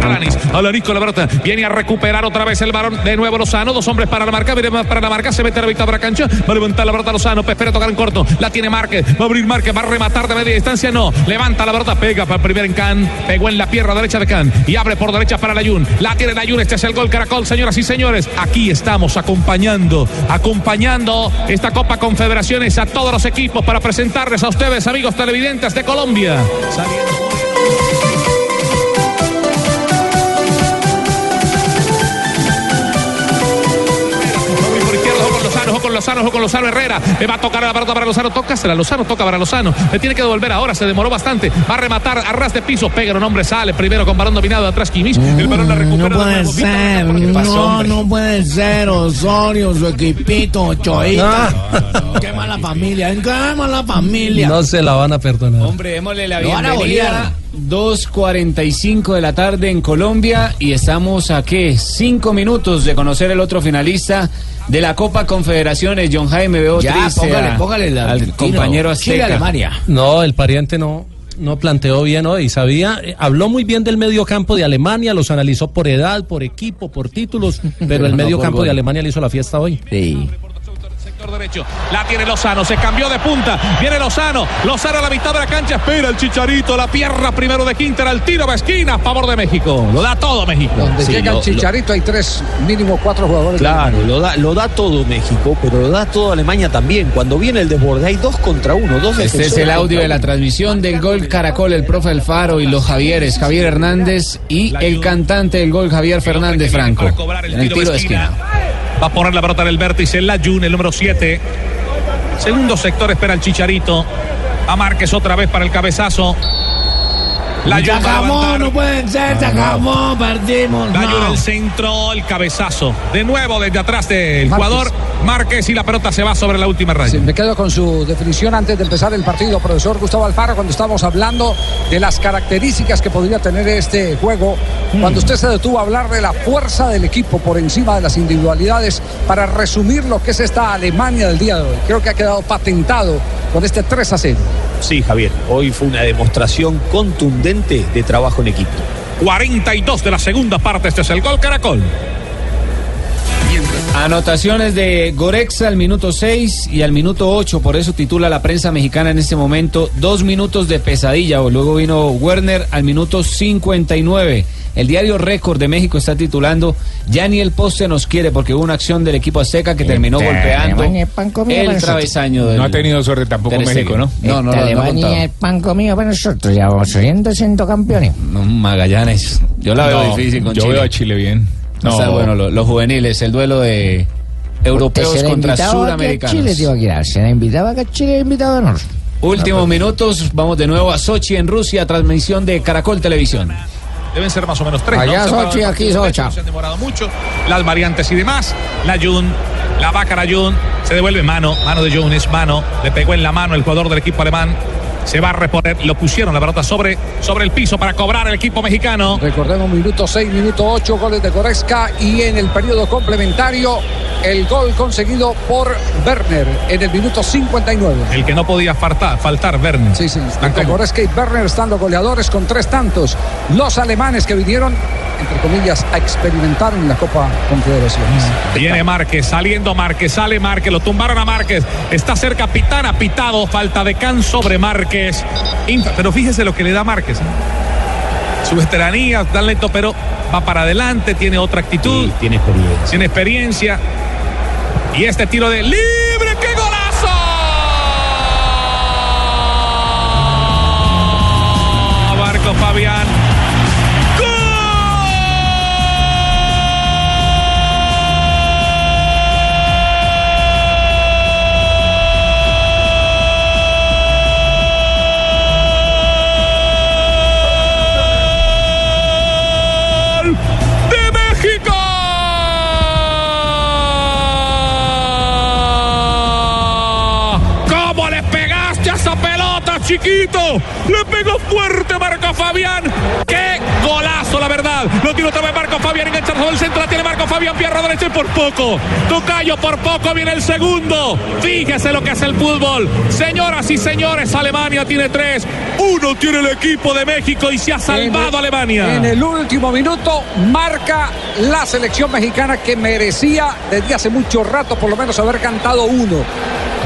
Para Alanis. Alanis con la pelota. Viene a recuperar otra vez el varón. De nuevo Lozano. Dos hombres para la marca. Viene para la marca. Se mete la victoria para cancha. Va a levantar la pelota Lozano. Espera tocar en corto. La tiene Márquez. Va a abrir Márquez. Va a rematar de media distancia. No. Levanta la pelota. Pega para el primer en Can. Pegó en la pierna derecha de Can. Y abre por derecha para Layun. La tiene Layun. Este es el gol Caracol. Señoras y señores. Aquí estamos acompañando. Acompañando esta Copa Confederaciones a todos los equipos para presentarles a ustedes, amigos televidentes de Colombia. Ojo con Lozano, ojo con Lozano, Herrera. Le va a tocar la pelota para Lozano, tócasela. Lozano toca para Lozano. Le tiene que devolver ahora, se demoró bastante. Va a rematar a ras de piso. Pega, un hombre sale primero con balón dominado atrás Kimis. El balón la recupera. No puede ser, Herrera, ¿qué pasó, no, no puede ser Osorio, su equipito, Choita. Qué mala familia, qué mala familia. No se la van a perdonar. Hombre, démosle la Lo van a bienvenida. 2.45 de la tarde en Colombia y estamos a qué? Cinco minutos de conocer el otro finalista de la Copa Confederaciones, John Jaime veo Ya, triste póngale, a- póngale la- al compañero Chile, Azteca. Alemania. No, el pariente no, no planteó bien hoy. Sabía, eh, habló muy bien del medio campo de Alemania, los analizó por edad, por equipo, por títulos, pero el no medio campo gol. de Alemania le hizo la fiesta hoy. Sí. Sector derecho. La tiene Lozano. Se cambió de punta. Viene Lozano. Lozano a la mitad de la cancha. Espera el chicharito. La pierna primero de Quinter. Al tiro va esquina. A favor de México. Lo da todo México. Donde Sí, llega lo- el Chicharito hay tres, mínimo cuatro jugadores. Claro, lo da, lo da todo México, pero lo da todo Alemania también. Cuando viene el desborde hay dos contra uno, dos Este es el audio de la transmisión del gol Caracol, el profe Alfaro y los Javieres, Javier Hernández y el cantante del gol Javier Fernández Franco. El En el tiro de esquina. Va a poner la pelota en el vértice. El número 7. Segundo sector espera el Chicharito. A Márquez otra vez para el cabezazo. Se Layun va a acabó, levantar. no pueden ser, se acabó, perdimos. No. al centro, el cabezazo. De nuevo desde atrás del Márquez. jugador. Márquez y la pelota se va sobre la última raya. Sí, me quedo con su definición antes de empezar el partido, profesor Gustavo Alfaro, cuando estábamos hablando de las características que podría tener este juego. Cuando usted se detuvo a hablar de la fuerza del equipo por encima de las individualidades, para resumir lo que es esta Alemania del día de hoy. Creo que ha quedado patentado con este 3 a 0. Sí, Javier, hoy fue una demostración contundente de trabajo en equipo. 42 de la segunda parte. Este es el gol Caracol. Anotaciones de Gorexa al minuto 6 y al minuto 8, por eso titula la prensa mexicana en este momento, dos minutos de pesadilla. O luego vino Werner al minuto 59. El diario Récord de México está titulando Ya ni el poste nos quiere porque hubo una acción del equipo azteca que terminó Esta golpeando Alemania es pan comido para el travesaño del No ha tenido suerte tampoco México. ¿no? No, no, Esta no, no, Alemania contaba. es pan comido para nosotros, ya vamos siendo, siendo campeones. No, Magallanes. Yo la veo No, difícil con yo Chile. veo a Chile bien. No, bueno, lo- los juveniles, el duelo de europeos contra a suramericanos. Chile, tío Aguilar. Se la invitaba que Chile era invitado a nosotros. Últimos minutos, vamos de nuevo a Sochi en Rusia, transmisión de Caracol Televisión. Deben ser más o menos tres. Allá ¿no? Sochi, aquí Socha. Se han demorado mucho. Las variantes y demás. La Jun, la Bácara Jun. Se devuelve mano. Mano de Jun es mano. Le pegó en la mano el jugador del equipo alemán. Se va a reponer. Lo pusieron la pelota sobre, sobre el piso para cobrar el equipo mexicano. Recordemos, minuto 6, minuto 8, goles de Goretzka y en el periodo complementario el gol conseguido por Werner en el minuto 59. El que no podía faltar, faltar Werner. Sí, sí, entre Goretzka y Werner están los goleadores con tres tantos. Los alemanes que vinieron, entre comillas, a experimentar en la Copa Confederaciones. Viene Márquez, saliendo Márquez, sale Márquez, lo tumbaron a Márquez. Está cerca Pitana, pitado, falta de Can sobre Márquez. Infa- Pero fíjese lo que le da Márquez. ¿eh? Su veteranía, tan lento, pero va para adelante, tiene otra actitud, Sí, tiene experiencia. tiene experiencia. Y este tiro de libre, ¡qué golazo! Marco Fabián. Chiquito? Le pegó fuerte Marco Fabián. ¡Qué golazo, la verdad! Lo tiene otra vez Marco Fabián enganchado el centro. La tiene Marco Fabián, pierna derecha y por poco. Tocayo, por poco viene el segundo. Fíjese lo que hace el fútbol. Señoras y señores, Alemania tiene tres. Uno tiene el equipo de México y se ha salvado Alemania. En el último minuto marca la selección mexicana que merecía desde hace mucho rato por lo menos haber cantado uno.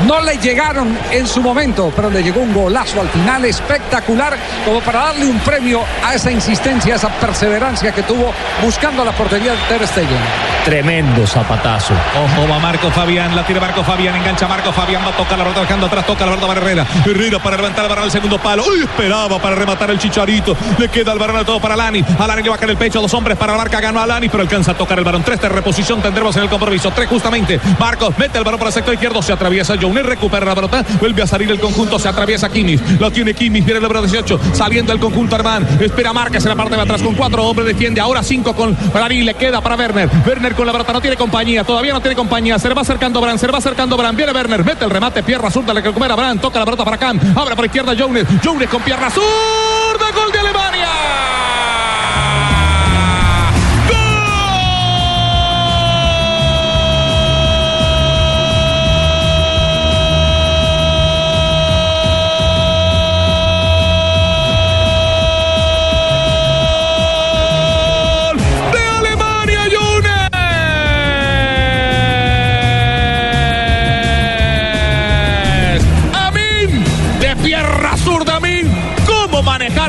No le llegaron en su momento, pero le llegó un golazo al final espectacular como para darle un premio a esa insistencia, a esa perseverancia que tuvo buscando la portería de Ter Stegen. Tremendo zapatazo. Ojo, va Marco Fabián, la tira Marco Fabián, engancha Marco Fabián, va a tocar la pelota dejando atrás, toca la pelota para Herrera. Herrera para levantar el balón al segundo palo. Uy, esperaba para rematar el chicharito. Le queda el balón todo para Lani. A Lani le baja el pecho, dos hombres para la marca, ganó a Lani, pero alcanza a tocar el balón. Tres de reposición tendremos en el compromiso. Tres justamente. Marcos mete el balón para el sector izquierdo, se atraviesa Johnny, recupera la pelota, vuelve a salir el conjunto, se atraviesa Kimmich. Lo tiene Kimmich, viene el número 18, saliendo el conjunto Armán. Espera Márquez en la parte de atrás con cuatro hombres, defiende. Ahora cinco con Lani, le queda para Werner. Werner con la pelota, no tiene compañía, todavía no tiene compañía. Se le va acercando Bran, se le va acercando Bran. Viene Werner, mete el remate, pierna zurda, le recupera Bran, toca la pelota para Cam. Abre por izquierda Jones. Jones con pierna zurda, gol de Alemania.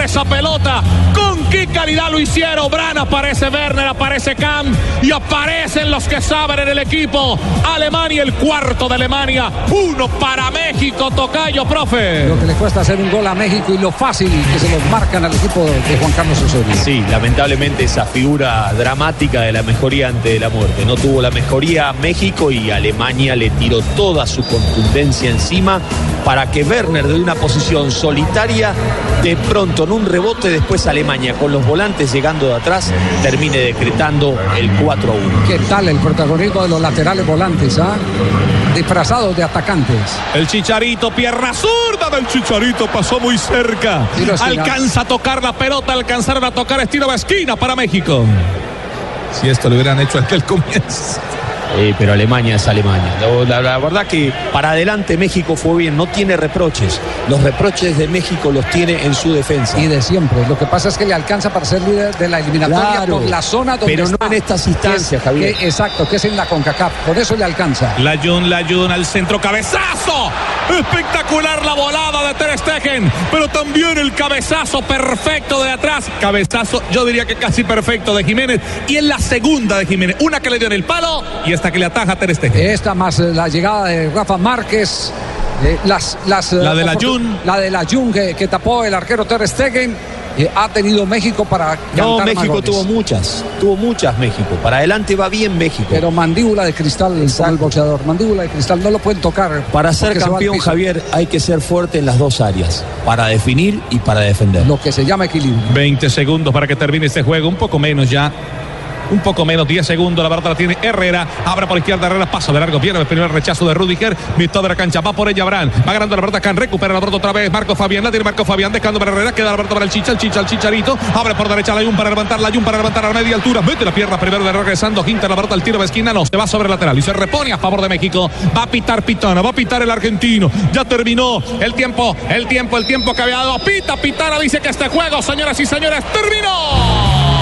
Esa pelota? ¿Con qué calidad lo hicieron? Bran aparece Werner, aparece Cam y aparecen los que saben en el equipo. Alemania, el cuarto de Alemania. Uno para México, Tocayo, profe. Lo que le cuesta hacer un gol a México y lo fácil que se lo marcan al equipo de Juan Carlos Osorio. Sí, lamentablemente esa figura dramática de la mejoría ante la muerte. No tuvo la mejoría México y Alemania le tiró toda su contundencia encima para que Werner de una posición solitaria, de pronto en un rebote, después Alemania con los volantes llegando de atrás, termine decretando el 4 a 1. ¿Qué tal el protagonismo de los laterales volantes? ah? Disfrazados de atacantes. El Chicharito, pierna zurda del Chicharito, pasó muy cerca. Alcanza a tocar la pelota, alcanzaron a tocar estilo de esquina para México. Si esto lo hubieran hecho desde el comienzo. Eh, pero Alemania es Alemania. La, la- la verdad que para adelante México fue bien, no tiene reproches. Los reproches de México los tiene en su defensa. Y de siempre. Lo que pasa es que le alcanza para ser líder de la eliminatoria Claro, por la zona donde pero no está. en estas instancias, Que es- Javier. que- exacto, que es en la CONCACAF. Por eso le alcanza. La Jun, la Jun al centro, cabezazo. Espectacular la volada de Ter Stegen, pero también el cabezazo perfecto de atrás. Cabezazo, yo diría que casi perfecto de Jiménez. Y en la segunda de Jiménez, una que le dio en el palo y esta que le ataja a Ter Stegen. Esta más eh, la llegada de Rafa Márquez. eh, las, las, eh, La de la Jun. La de la Jun que, que tapó el arquero Ter Stegen. eh, ha tenido México para No, México tuvo muchas, tuvo muchas México. Para adelante va bien México. Pero mandíbula de cristal con el boxeador. Mandíbula de cristal no lo pueden tocar. Para ser campeón. Javier, hay que ser fuerte en las dos áreas, para definir y para defender. Lo que se llama equilibrio. 20 segundos para que termine este juego, un poco menos ya. Un poco menos, 10 segundos, la verdad la tiene Herrera, abre por izquierda Herrera, paso de largo, viene el primer rechazo de Rudiger, mitad de la cancha, va por ella Abraham, va ganando la pelota Can, recupera la pelota otra vez, Marco Fabián, la tiene Marco Fabián, dejando para Herrera, queda la pelota para el Chicha, el Chicha, el Chicharito, abre por derecha la Jun para levantar, la Jun para levantar a media altura, mete la pierna primero de regresando, Quinta la pelota al tiro de esquina, no, se va sobre el lateral y se repone a favor de México, va a pitar Pitana, va a pitar el argentino, ya terminó el tiempo, el tiempo, el tiempo que había dado, pita Pitana, dice que este juego, señoras y señores, terminó.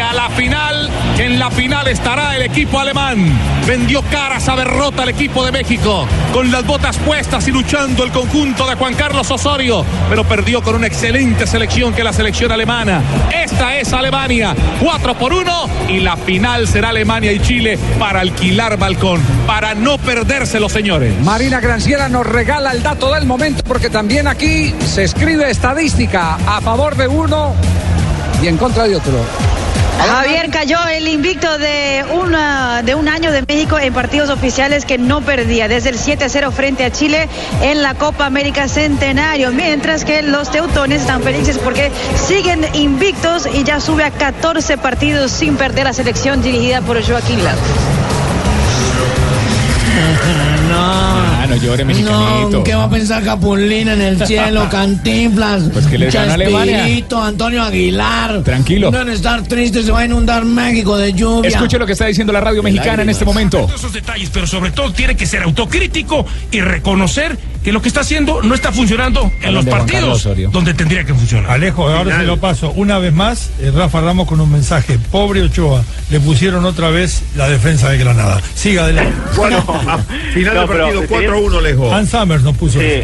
A la final, que en la final estará el equipo alemán. Vendió caras a derrota al equipo de México, con las botas puestas y luchando el conjunto de Juan Carlos Osorio, pero perdió con una excelente selección que la selección alemana. Esta es Alemania, 4 por 1 y la final será Alemania y Chile para alquilar balcón, para no perdérselo, señores. Marina Granciera nos regala el dato del momento porque también aquí se escribe estadística a favor de uno y en contra de otro. Javier cayó el invicto de, una, de un año de México en partidos oficiales que no perdía desde el 7-0 frente a Chile en la Copa América Centenario, mientras que los teutones están felices porque siguen invictos y ya sube a 14 partidos sin perder la selección dirigida por Joaquín Lagos. No. No llore, mexicanito. No, ¿qué va a pensar Capulina en el cielo? Cantinflas. Pues que le ganó a Alemania. Antonio Aguilar. Tranquilo. No van a estar tristes, se va a inundar México de lluvia. Escuche lo que está diciendo la radio mexicana en este momento. esos detalles, pero sobre todo tiene que ser autocrítico y reconocer que lo que está haciendo no está funcionando en los partidos donde tendría que funcionar. Alejo, ahora se lo paso. Una vez más, eh, Rafa Ramos con un mensaje. Pobre Ochoa, le pusieron otra vez la defensa de Granada. Siga adelante. Bueno, final No, del partido tenía- 4-1 lejos. Hans Summers nos puso. Sí,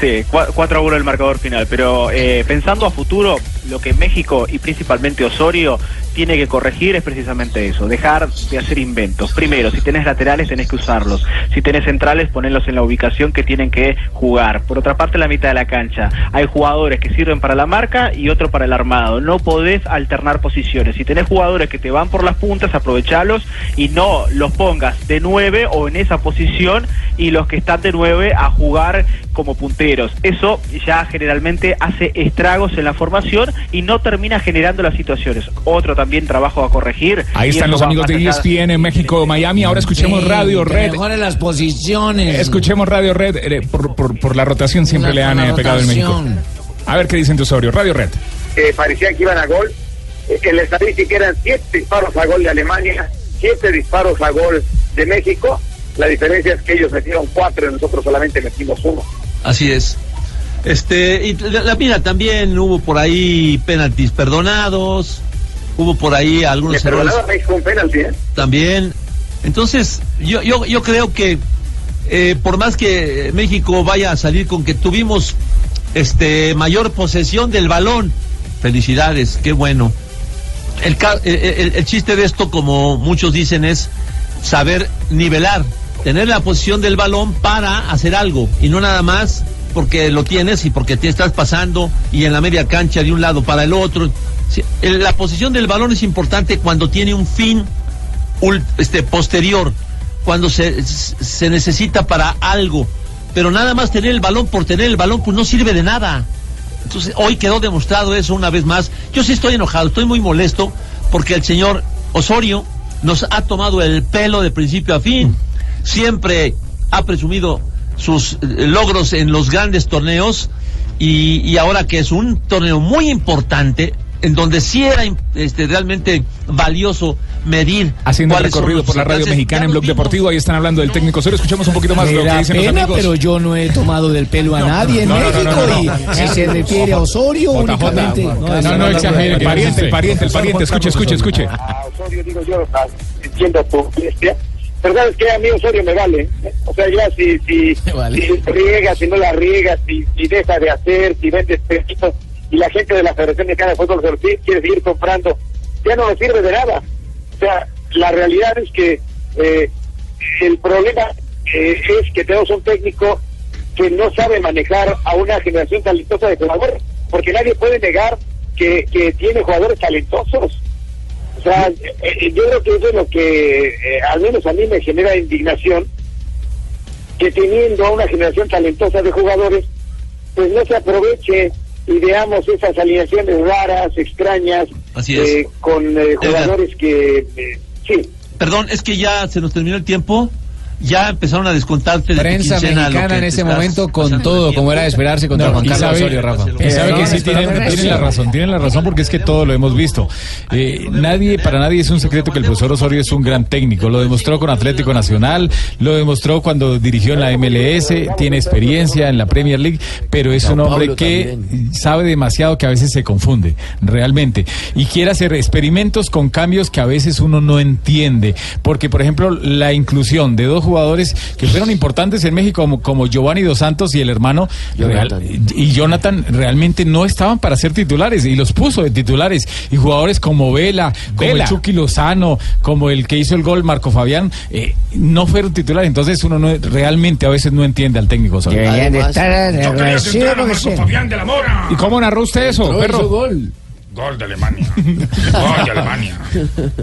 sí, 4 a 1 el marcador final. Pero eh, pensando a futuro, lo que México y principalmente Osorio tiene que corregir es precisamente eso, dejar de hacer inventos. Primero, si tenés laterales tenés que usarlos. Si tenés centrales, ponerlos en la ubicación que tienen que jugar. Por otra parte, la mitad de la cancha. Hay jugadores que sirven para la marca y otro para el armado. No podés alternar posiciones. Si tenés jugadores que te van por las puntas, aprovechalos y no los pongas de nueve o en esa posición y los que están de nueve a jugar como punteros. Eso ya generalmente hace estragos en la formación y no termina generando las situaciones. Otro también trabajo a corregir. Ahí están los amigos de ESPN en México, Miami. Ahora escuchemos Sí, Radio Red. mejoren las posiciones. Escuchemos Radio Red. eh, por, por- por la rotación siempre La- le han eh, pegado en México. A ver qué dicen de Osorio. Radio Red. que parecía que iban a gol. Eh, En la estadística eran siete disparos a gol de Alemania, siete disparos a gol de México. La diferencia es que ellos metieron cuatro y nosotros solamente metimos uno. Así es. Este, y la, la- mira, también hubo por ahí penaltis perdonados, hubo por ahí algunos errores penalti, ¿eh? también. Entonces, yo, yo, yo creo que eh, por más que México vaya a salir con que tuvimos este mayor posesión del balón, felicidades, qué bueno. El, el- el chiste de esto, como muchos dicen, es saber nivelar, tener la posición del balón para hacer algo y no nada más porque lo tienes y porque te estás pasando y en la media cancha de un lado para el otro. La posición del balón es importante cuando tiene un fin este, posterior, cuando se, se necesita para algo. Pero nada más tener el balón por tener el balón, pues no sirve de nada. Entonces, hoy quedó demostrado eso una vez más. Yo sí estoy enojado, estoy muy molesto porque el señor Osorio nos ha tomado el pelo de principio a fin. Siempre ha presumido sus eh, logros en los grandes torneos y, y ahora que es un torneo muy importante, en donde sí era este, realmente valioso medir. Haciendo son recorrido por la radio mexicana en Blog Deportivo. Ahí están hablando del técnico Osorio. Escuchemos un poquito más Me lo que dicen los pena, amigos. pero yo no he tomado del pelo a nadie en no, no, no, México y si se refiere a Osorio únicamente. No, no, exagere. El pariente, el pariente, el pariente. Escuche, escuche, escuche. A Osorio digo yo, entiendo tu bestia. Pero sabes que a mí Osorio me vale. O sea, ya si, si, si riegas, si no la riegas, si, si deja de hacer, si vendes pequeños y la gente de la Federación Mexicana de Fútbol se lo sigue- quiere seguir comprando, ya no nos sirve de nada. O sea, la realidad es que eh, el problema eh, es que tenemos un técnico que no sabe manejar a una generación talentosa de jugadores, porque nadie puede negar que, que tiene jugadores talentosos. O sea, eh, eh, yo creo que eso es lo que eh, al menos a mí me genera indignación, que teniendo a una generación talentosa de jugadores, pues no se aproveche y veamos esas alineaciones raras, extrañas, Así es. eh, con eh, jugadores que, sí, Perdón, es que ya se nos terminó el tiempo. Ya empezaron a descontarte de Prensa tu quincena lo mexicana que en ese momento con todo, como era de esperarse contra No, Juan y Carlos sabe- Osorio, Rafa. Y sabe que sí tienen, tienen la razón, tienen la razón porque es que todo lo hemos visto. Eh, nadie, para nadie es un secreto que el profesor Osorio es un gran técnico. Lo demostró con Atlético Nacional, lo demostró cuando dirigió en la MLS, tiene experiencia en la Premier League, pero es un hombre que sabe demasiado que a veces se confunde, realmente. Y quiere hacer experimentos con cambios que a veces uno no entiende. Porque, por ejemplo, la inclusión de dos jugadores que fueron importantes en México, como, como Giovanni Dos Santos y el hermano real- y Jonathan, realmente no estaban para ser titulares y los puso de titulares. Y jugadores como Vela, como Vela. el Chucky Lozano, como el que hizo el gol Marco Fabián, eh, no fueron titulares. Entonces uno no, realmente a veces no entiende al técnico. Osorio. Yo creo que entrara Marco Fabián de la Mora. ¿Y cómo narró usted eso, perro? gol. Gol de Alemania. Gol de Alemania.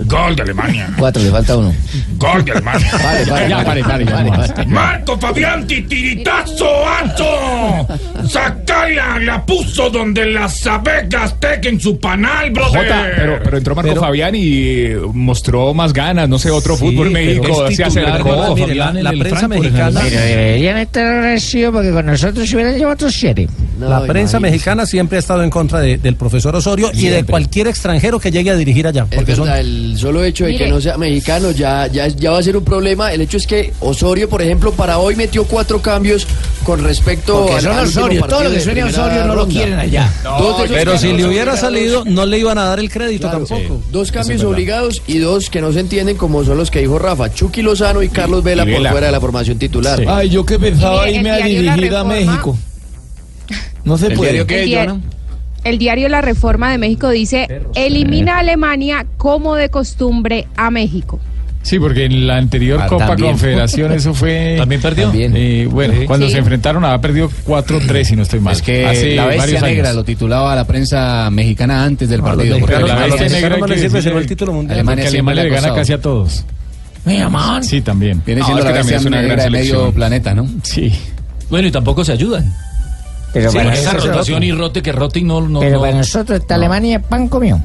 Gol de Alemania. Cuatro, le falta uno. Gol de Alemania. Vale, vale, Ya, pare, pare, ya, no más. Marco Fabián titiritazo alto. Sacarla, la puso donde las abejas tequen su panal, brother. Jota, pero, pero entró Marco Pero- Fabián y mostró más ganas, no sé, otro Sí, fútbol México se acercó. Mire, la- la prensa mexicana- Pero deberían estar agradecidos porque con nosotros se hubieran llevado otros siete. La prensa mexicana siempre ha estado en contra de- del profesor Osorio y de cualquier extranjero que llegue a dirigir allá. Es Porque son el solo hecho de que no sea mexicano ya, ya, ya va a ser un problema. El hecho es que Osorio, por ejemplo, para hoy metió cuatro cambios con respecto Porque al, son Osorio, todo lo que suene a Osorio no lo ronda. quieren allá. Pero si le hubiera obligados- salido, no le iban a dar el crédito Claro, tampoco. Dos cambios obligados y dos que no se entienden como son los que dijo Rafa. Chucky Lozano y Carlos Vela y por Vela. fuera de la formación titular. Ay, yo que pensaba irme a dirigir a México. No se ¿El puede. diario qué, El diario-? El diario La Reforma de México dice, elimina a Alemania como de costumbre a México. Sí, porque en la anterior Ah, Copa también. Confederación eso fue... ¿También perdió? Eh, bueno, Sí. cuando Sí. se enfrentaron había perdido 4-3 si no estoy mal. Es que Hace la bestia varios negra años. lo titulaba la prensa mexicana antes del No, partido. porque la Alemania- bestia negra no que decirle- sino el título mundial. Alemania Porque siempre Alemania le le ha gana casi a todos. Mira, man. Sí, también. Viene No, siendo es la que bestia es una negra gran de medio planeta, ¿no? Sí. Bueno, y tampoco se ayudan. Pero Sí, para esa rotación y rote que rote y no... no, Pero no- para nosotros esta Alemania pan comió.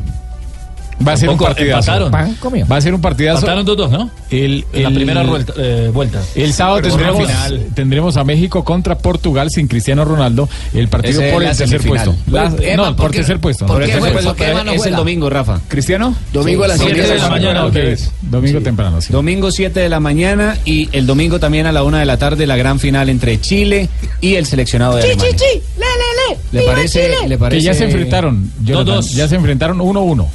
Va a ser un partidazo. empataron. Va a ser un partidazo. Empataron 2-2, ¿no? El, En la el- primera vuelta. eh, vuelta. El sábado tendremos, final. tendremos a México contra Portugal sin Cristiano Ronaldo. El partido Ese es por el tercer puesto. La- Pero, no, Emma, por ¿por qué- tercer puesto. por Por el qué tercer puesto. Emma Es el domingo, Rafa. ¿Cristiano? Domingo a las Siete siete de la mañana. Ok, Domingo temprano, sí. Domingo 7 de la mañana y el domingo también a la 1 de la tarde la gran final entre Chile y el seleccionado de Alemania. chi, le, le, le. ¿Le ¡Viva parece, le parece? Que ya se enfrentaron. Jonathan, 2-2. Ya se enfrentaron 1-1.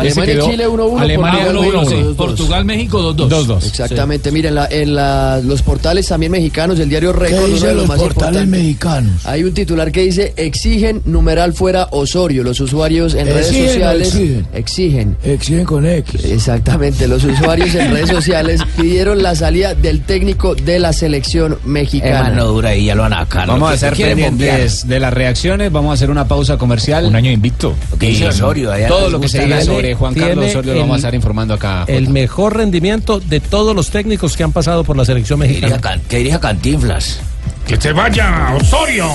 Alemania y Chile 1-1. Alemania Portugal 1-1. 2-2. Sí, Portugal, México 2-2. 2-2. Exactamente, miren, la- en la- los portales también mexicanos, el diario ¿Qué Récord, uno de los los más portales mexicanos? Hay un titular que dice, exigen numeral fuera Osorio. Los usuarios en redes ¿Exigen o sociales exigen? exigen. Exigen con X. Exactamente, los usuarios en redes sociales pidieron la salida del técnico de la selección mexicana. no dura y ya lo van a sacar. Vamos a hacer pendientes de las reacciones, vamos a hacer una pausa comercial. Un año invicto. Lo que dice Osorio, allá Todo lo que se diga la- sobre Juan Carlos Osorio lo vamos a el- estar informando acá. El mejor rendimiento de todos los técnicos que han pasado por la selección Que dirija, mexicana. Can- que dirija Cantinflas. Que se vaya, Osorio.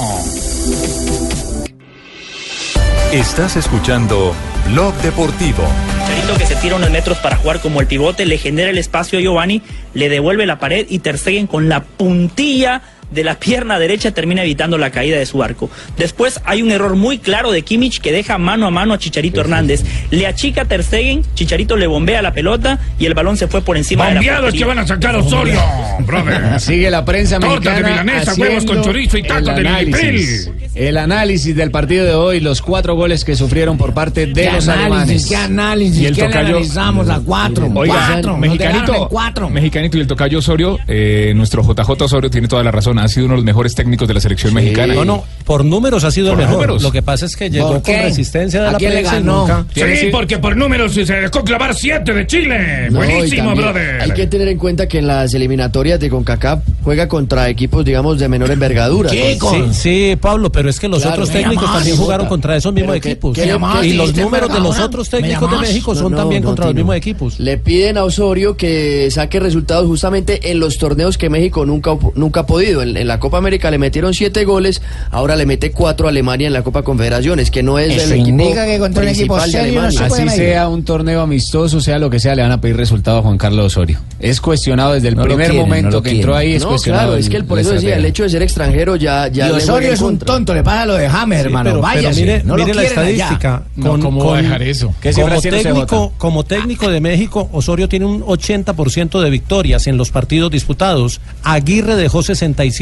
Estás escuchando Blog Deportivo. Chicharito que se tira unos metros para jugar como el pivote, le genera el espacio a Giovanni, le devuelve la pared y Ter Stegen con la puntilla de la pierna derecha termina evitando la caída de su arco. Después hay un error muy claro de Kimmich que deja mano a mano a Chicharito Hernández. Le achica Ter Stegen, Chicharito le bombea la pelota y el balón se fue por encima de la Bombeados que van a sacar a Osorio, brother. Sigue la prensa Torta mexicana de milanesa, huevos con chorizo y tacos el de análisis. El análisis del partido de hoy, los cuatro goles que sufrieron por parte de ¿Qué los análisis? alemanes. ¿Qué análisis? Y el ¿Qué tocayo- analizamos a cuatro? Oiga, cuatro. mexicanito, cuatro. mexicanito y el tocayo Osorio, eh, nuestro JJ Osorio tiene toda la razón, ha sido uno de los mejores técnicos de la selección mexicana. No, no, por números ha sido el Por mejor. números. Lo que pasa es que llegó ¿Por con resistencia de ¿A la quién prensa y ganó? nunca. Sí, porque por números se dejó clavar siete de Chile. No, Buenísimo, brother. Hay que tener en cuenta que en las eliminatorias de CONCACAF juega contra equipos, digamos, de menor envergadura. ¿Qué? Con- Sí, sí, Pablo, pero es que los Claro, otros técnicos también Jota. jugaron contra esos mismos equipos. y los números de los otros ¿me técnicos de? México son no, también no, contra los mismos equipos. Le piden a Osorio que saque resultados justamente en los torneos que México nunca, nunca ha podido. En, en la Copa América le metieron siete goles, ahora le mete cuatro a Alemania en la Copa Confederaciones, que no es Eso el equipo indica que contra un equipo serio no Alemania. se Así sea un torneo amistoso, sea lo que sea, le van a pedir resultado a Juan Carlos Osorio. Es cuestionado desde el No primer quieren, momento no lo que entró ahí, es No, cuestionado. claro, es que él por eso decía, el hecho de ser extranjero ya, ya Y Osorio es un tonto, le pasa lo de Hammer, Sí, hermano. pero- Vaya, pero mire, no lo la estadística. No, ¿cómo va a dejar eso? ¿Qué como técnico, como técnico de México, Osorio tiene un 80% de victorias en los partidos disputados. Aguirre dejó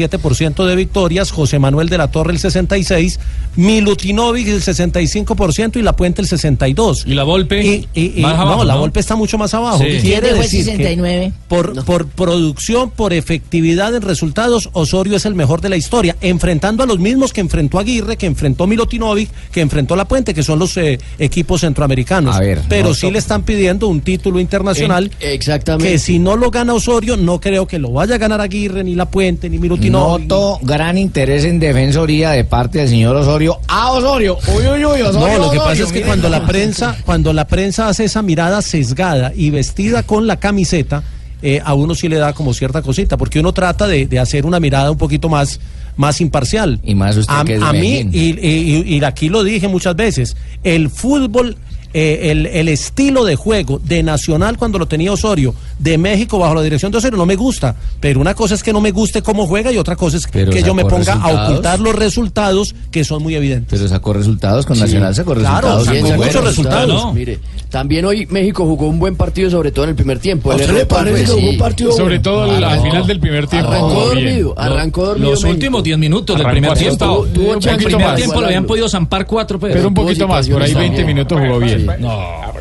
67% de victorias, José Manuel de la Torre el 66, Milutinovic el 65% y La Puente el 62. ¿Y la Volpe? Y, y- y- Más abajo, no, la. Volpe está mucho más abajo. Sí. Quiere ¿Quién dejó el decir que 69? por, por producción, por efectividad en resultados, Osorio es el mejor de la historia, enfrentando a los mismos que enfrentó Aguirre, que enfrentó Milutinovic, que enfrentó La Puente, que son los eh, equipos centroamericanos. A ver, Pero no, sí le están pidiendo un título internacional. Exactamente. Que si no lo gana Osorio, no creo que lo vaya a ganar Aguirre, ni La Puente, ni Milutinovic. Noto gran interés en defensoría de parte del señor Osorio. ¡Ah, Osorio! ¡Uy, uy, uy! Osorio, No, lo que Osorio, pasa es que cuando la prensa, cuando la prensa hace esa mirada sesgada y vestida con la camiseta, eh, a uno sí le da como cierta cosita, porque uno trata de, de hacer una mirada un poquito más, más imparcial. Y más usted a, que es a mí, y- y aquí lo dije muchas veces, el fútbol, eh, el, el estilo de juego de Nacional cuando lo tenía Osorio, de México bajo la dirección de Osorio, no me gusta. Pero una cosa es que no me guste cómo juega y otra cosa es Pero que yo me ponga a ocultar los resultados que son muy evidentes. Pero sacó resultados con Sí. Nacional, sacó Claro, resultados. sacó bien muchos resultados. Claro. Mire, también hoy México jugó un buen partido, sobre todo en el primer tiempo. ¿A El le parece que jugó un sí. partido Sobre todo al- final del primer tiempo. Arrancó dormido, arrancó dormido. Los México. últimos 10 minutos del primer tiempo. Tuvo- tuvo el chance primer tiempo lo habían podido zampar cuatro, pero. Pero un poquito más, por ahí 20 minutos jugó bien.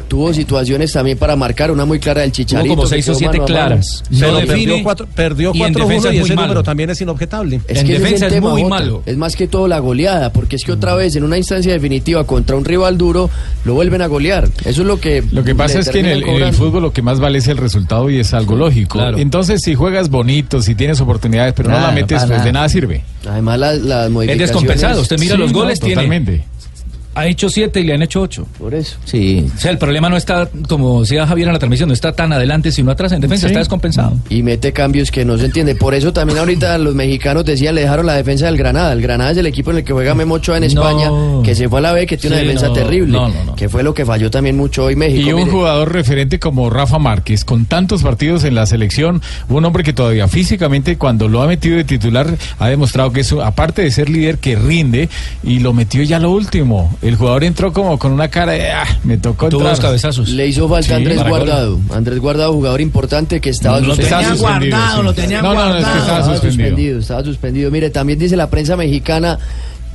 Tuvo situaciones también para marcar, una muy clara del Chicharito. como seis o siete mano a mano. claras. Pero No perdió cuatro, perdió y en 4 defensa 1 es y muy ese malo. número también es inobjetable. Es En que defensa es muy Jota. malo. Es más que todo la goleada, porque es que otra vez en una instancia definitiva contra un rival duro lo vuelven a golear. Eso es lo que Lo que pasa es que en el, en fútbol lo que más vale es el resultado y es algo lógico. Claro. Entonces, si juegas bonito, si tienes oportunidades, pero no Nada, la metes, pues nada. de nada sirve. Además las, las Es modificaciones. descompensado. Usted mira Sí, los no, goles, tiene. Totalmente. Ha hecho 7 y le han hecho 8. Por eso. Sí. O sea, el problema no está, como decía Javier en la transmisión, no está tan adelante sino atrás. En defensa Sí. está descompensado. Y mete cambios que no se entiende. Por eso también ahorita los mexicanos decían le dejaron la defensa del Granada. El Granada es el equipo en el que juega Memo Ochoa en No. España, que se fue a la B, que tiene una defensa no, terrible. no, no, no. Que fue lo que falló también mucho hoy México. Y un mire. jugador referente como Rafa Márquez, con tantos partidos en la selección, un hombre que todavía físicamente cuando lo ha metido de titular ha demostrado que eso, aparte de ser líder, que rinde y lo metió ya lo último. El jugador entró como con una cara de, ah, me tocó Tuvo entrar. dos cabezazos. Le hizo falta Sí, Andrés gol. Guardado. Andrés Guardado, jugador importante que estaba Lo suspendido. tenía Estaba suspendido, guardado, sí. lo tenía No, no, no, es que guardado. estaba Estaba suspendido. suspendido, estaba suspendido. Mire, también dice la prensa mexicana.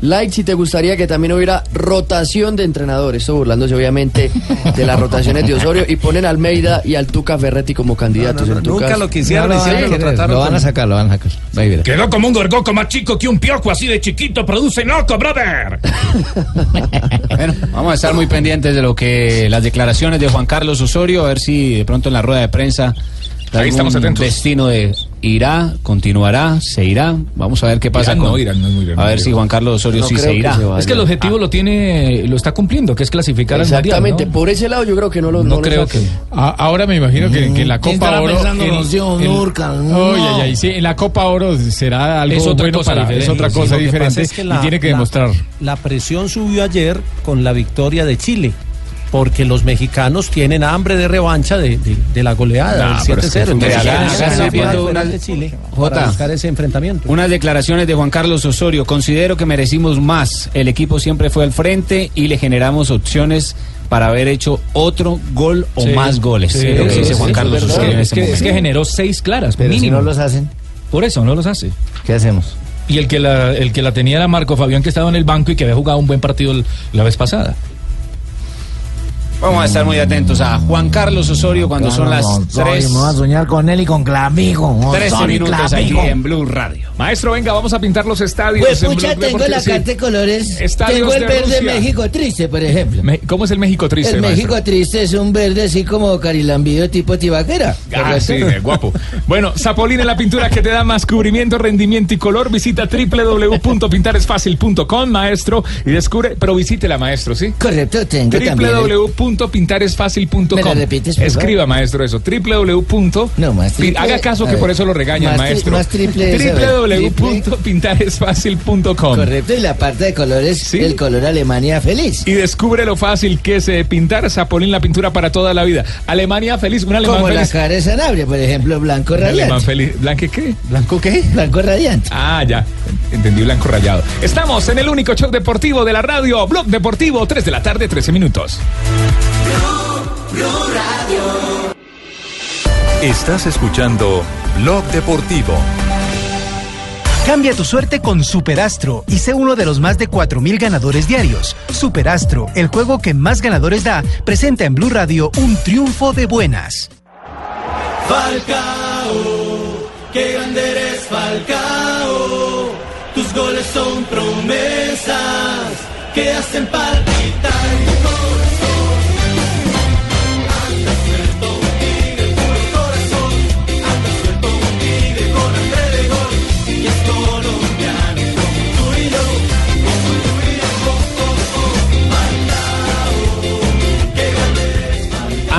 Like si te gustaría que también hubiera rotación de entrenadores. Esto burlándose obviamente de las rotaciones de Osorio y ponen a Almeida y al Tuca Ferretti como candidatos. No, nunca lo quisieron No, y no, siempre hay lo que- trataron Lo van a sacar, lo van a sacar. Va a. Quedó como un gorgoco más chico que un piojo así de chiquito produce loco, brother. Bueno, vamos a estar muy pendientes de lo que las declaraciones de Juan Carlos Osorio, a ver si de pronto en la rueda de prensa Ahí estamos atentos. destino de irá, continuará, se irá. Vamos a ver qué pasa Irán con no, Irán no es muy bien. A ver si Juan Carlos Osorio No sí se que irá. se. Es que el objetivo lo tiene, lo está cumpliendo, que es clasificar al mundial. Exactamente, ¿no? por ese lado yo creo que no lo No lo creo que. A- ahora me imagino que, que en la ¿Quién Copa Oro. en- sí, en la Copa Oro será algo Es otra bueno cosa para. Es diferente, otra cosa diferente es que y tiene que la- demostrar. La presión subió ayer con la victoria de Chile. Porque los mexicanos tienen hambre de revancha de, de- de la goleada, No, del pero es que 7-0. fue Entonces, acá- quieren acá ganar estoy la viendo final una- ante Chile Jota. para buscar ese enfrentamiento. Unas declaraciones de Juan Carlos Osorio. Considero que merecimos más. El equipo siempre fue al frente y le generamos opciones para haber hecho otro gol o Sí, más goles. sí, es lo que dice Juan sí, Carlos es. Osorio en este que, es que generó seis claras, Pero si mínimo. no los hacen, Por eso no los hace. ¿qué hacemos? Y el que la, el que la tenía era Marco Fabián, que estaba en el banco y que había jugado un buen partido la vez pasada. Vamos a estar muy atentos a Juan Carlos Osorio cuando son las Osorio, 3. Me voy a soñar con él y con Clamijo. 13 Osorio y minutos aquí en Blue Radio. Maestro, venga, vamos a pintar los estadios. Pues en pucha, Blog tengo Deportivo. la carta de colores. Estadios tengo el de verde Rusia. México triste, por ejemplo. Me- ¿Cómo es el México triste, el maestro? México triste es un verde así como carilambido tipo tibaquera. Ah, sí, guapo. Bueno, Zapolín en la pintura que te da más cubrimiento, rendimiento y color. Visita www.pintaresfacil.com, maestro, y descubre, pero visítela, maestro, ¿sí? Correcto, tengo también. el- www.pintaresfacil.com. Escriba, maestro, eso. www. No, más Pi- triple- Haga caso que por eso lo regañan, maestro. más triple www.pintaresfacil.com. Correcto, y la parte de colores, el color Alemania feliz. Y descubre lo fácil que es eh, pintar Zapolín la pintura para toda la vida. Alemania feliz, un alemán Como la feliz. cara de Sanabria, por ejemplo, blanco alemán radiante. feliz. ¿Blanque qué? ¿Blanco qué? Blanco radiante. Ah, ya. Entendí blanco rayado. Estamos en el único show deportivo de la radio, Blog Deportivo, 3 de la tarde, 13 minutos. Estás escuchando Blog Deportivo. Cambia tu suerte con Superastro y sé uno de los más de 4.000 ganadores diarios. Superastro, el juego que más ganadores da, presenta en Blue Radio un triunfo de buenas. Falcao, qué grande eres Falcao. Tus goles son promesas que hacen palpitar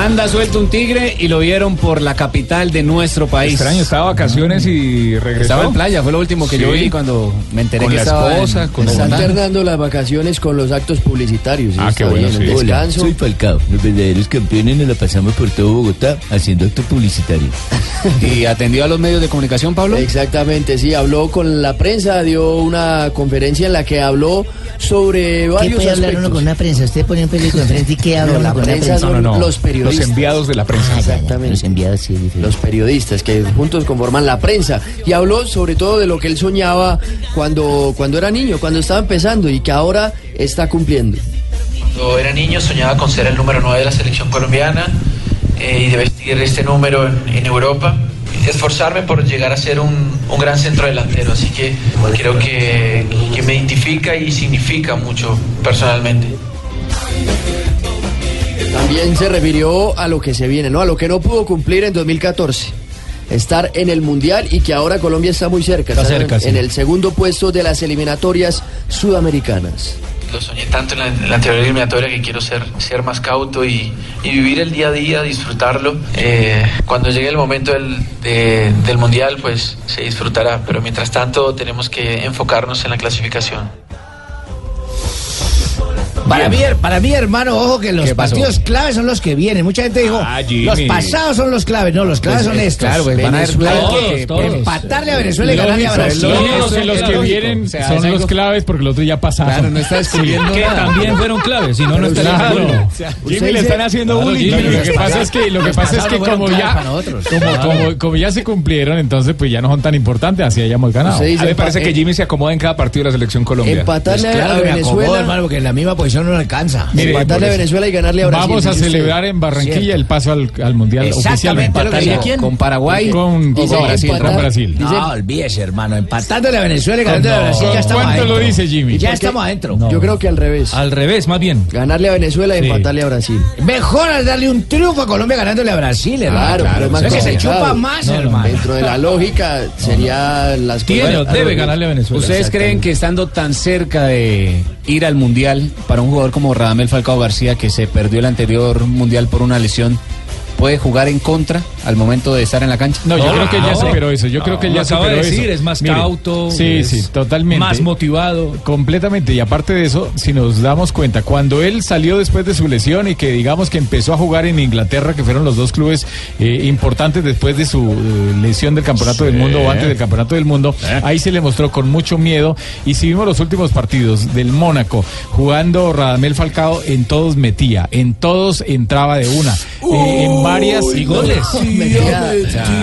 Anda suelto un tigre y lo vieron por la capital de nuestro país. Extraño, estaba vacaciones y regresó. Estaba en playa, fue lo último que yo vi cuando me enteré Con que la estaba esposa, en- con en Está Bogotá. alternando las vacaciones con los actos publicitarios. Ah, qué bueno, bien, sí. el Descanso. Soy Falcao. Los verdaderos campeones nos la pasamos por todo Bogotá haciendo actos publicitarios. ¿Y atendió a los medios de comunicación, Pablo? Exactamente, sí, habló con la prensa, dio una conferencia en la que habló sobre ¿Qué varios puede hablar uno aspectos. con una prensa? Usted pone un periódico enfrente y ¿qué habla No, uno la con prensa prensa? son los Los periodistas. Enviados de la prensa. Ah, Exactamente. Los enviados, sí, sí, sí. los periodistas que juntos conforman la prensa y habló sobre todo de lo que él soñaba cuando, cuando era niño, cuando estaba empezando y que ahora está cumpliendo. Cuando era niño soñaba con ser el número 9 de la selección colombiana eh, y de vestir este número en, en Europa. Esforzarme por llegar a ser un, un gran centro delantero, así que creo que, que me identifica y significa mucho personalmente. También se refirió a lo que se viene, ¿no? A lo que no pudo cumplir en 2014. Estar en el Mundial y que ahora Colombia está muy cerca. Está en- cerca, sí. en el segundo puesto de las eliminatorias sudamericanas. Lo soñé tanto en la, en la anterior eliminatoria que quiero ser, ser más cauto y, y vivir el día a día, disfrutarlo. Eh, cuando llegue el momento del, de- del Mundial, pues se disfrutará, pero mientras tanto tenemos que enfocarnos en la clasificación. Para mí, para mí, hermano, ojo que los partidos claves son los que vienen. Mucha gente dijo, Ah, Jimmy. los pasados son los claves. No, los claves Pues, son eh, estos. claro, pues, van a todos, todos. empatarle a Venezuela y ganarle a Brasil. lógico, y los que vienen O sea, son los claves porque los otros ya pasaron. Claro, no está descubriendo Que nada. también fueron claves, si no, no estaría Claro. Jimmy le están haciendo Claro, bullying. Jimmy, Lo que los pasa es que lo que los pasa es que como ya como, como, como ya se cumplieron, entonces pues ya no son tan importantes, así hayamos ganado. A mí me parece que Jimmy se acomoda en cada partido de la selección Colombia. Empatarle Pues claro a Venezuela. hermano, porque en la misma posición no alcanza. Mire, empatarle a. Venezuela y ganarle a Brasil. Vamos a celebrar en Barranquilla Cierto. el paso al, al mundial Exactamente oficialmente. lo que ¿Y a digo. quién? ¿Con Paraguay? Con, con Brasil, empatar- con Brasil. Dice- No, olvídese, hermano. Empatándole a Venezuela y ganándole a. Brasil, ya estamos ¿Cuánto adentro. lo dice Jimmy? Ya estamos adentro. Yo creo que al revés. Al revés, más bien. Ganarle a Venezuela y Sí. empatarle a Brasil. Mejor al darle un triunfo a Colombia ganándole a Brasil, hermano. Claro, pero es más Es que se chupa más, No, no, hermano. Dentro de la lógica sería las Tiene cosas- debe ganarle a Venezuela. ¿Ustedes creen que estando tan cerca de ir al Mundial para un jugador como Radamel Falcao García, que se perdió el anterior Mundial por una lesión, puede jugar en contra al momento de estar en la cancha? No, yo No, creo que él ya no. superó eso. Yo creo que ya superó de decir, eso. es más Mire, cauto, Sí, es sí, totalmente. más motivado. Completamente. Y aparte de eso, si nos damos cuenta, cuando él salió después de su lesión y que digamos que empezó a jugar en Inglaterra, que fueron los dos clubes eh, importantes después de su eh, lesión del Campeonato del Mundo o antes del Campeonato del Mundo, ahí se le mostró con mucho miedo. Y si vimos los últimos partidos del Mónaco jugando Radamel Falcao, en todos metía, en todos entraba de una. Eh, en varias y goles.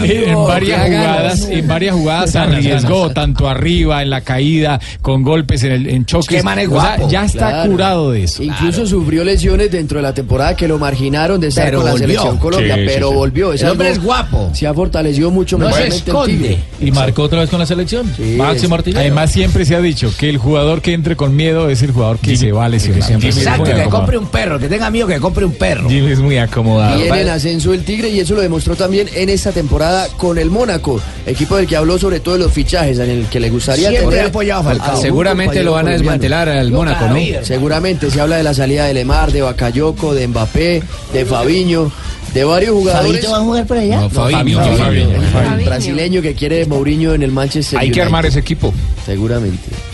en varias jugadas, en varias jugadas arriesgó tanto arriba en la caída con golpes en el en choques. Qué man es O sea, guapo. ya está Claro. curado de eso. Incluso sufrió lesiones dentro de la temporada que lo marginaron de estar Pero con la volvió. selección Colombia, Sí, pero sí. volvió. El hombre es guapo. Se ha fortalecido mucho No se esconde. Y marcó otra vez con la selección. Máximo artillero. Además siempre se ha dicho que el jugador que entre con miedo es el jugador que se va a lesionar. Es Exacto, que compre un perro, que tenga miedo que compre un perro. Jimmy es muy acomodado. Viene en ascenso el Tigre y eso lo demostró también en esta temporada con el Mónaco, equipo del que habló sobre todo de los fichajes, en el que le gustaría tener apoyado Falcao. Seguramente lo van a colombiano. desmantelar al Mónaco, ¿no? Seguramente se habla de la salida de Lemar, de Bakayoko, de Mbappé, de Fabiño, de varios jugadores. ¿Fabito va a jugar por allá? No, Fabinho, Fabinho, Fabinho. brasileño que quiere Mourinho en el Manchester Hay que armar ese equipo. Seguramente.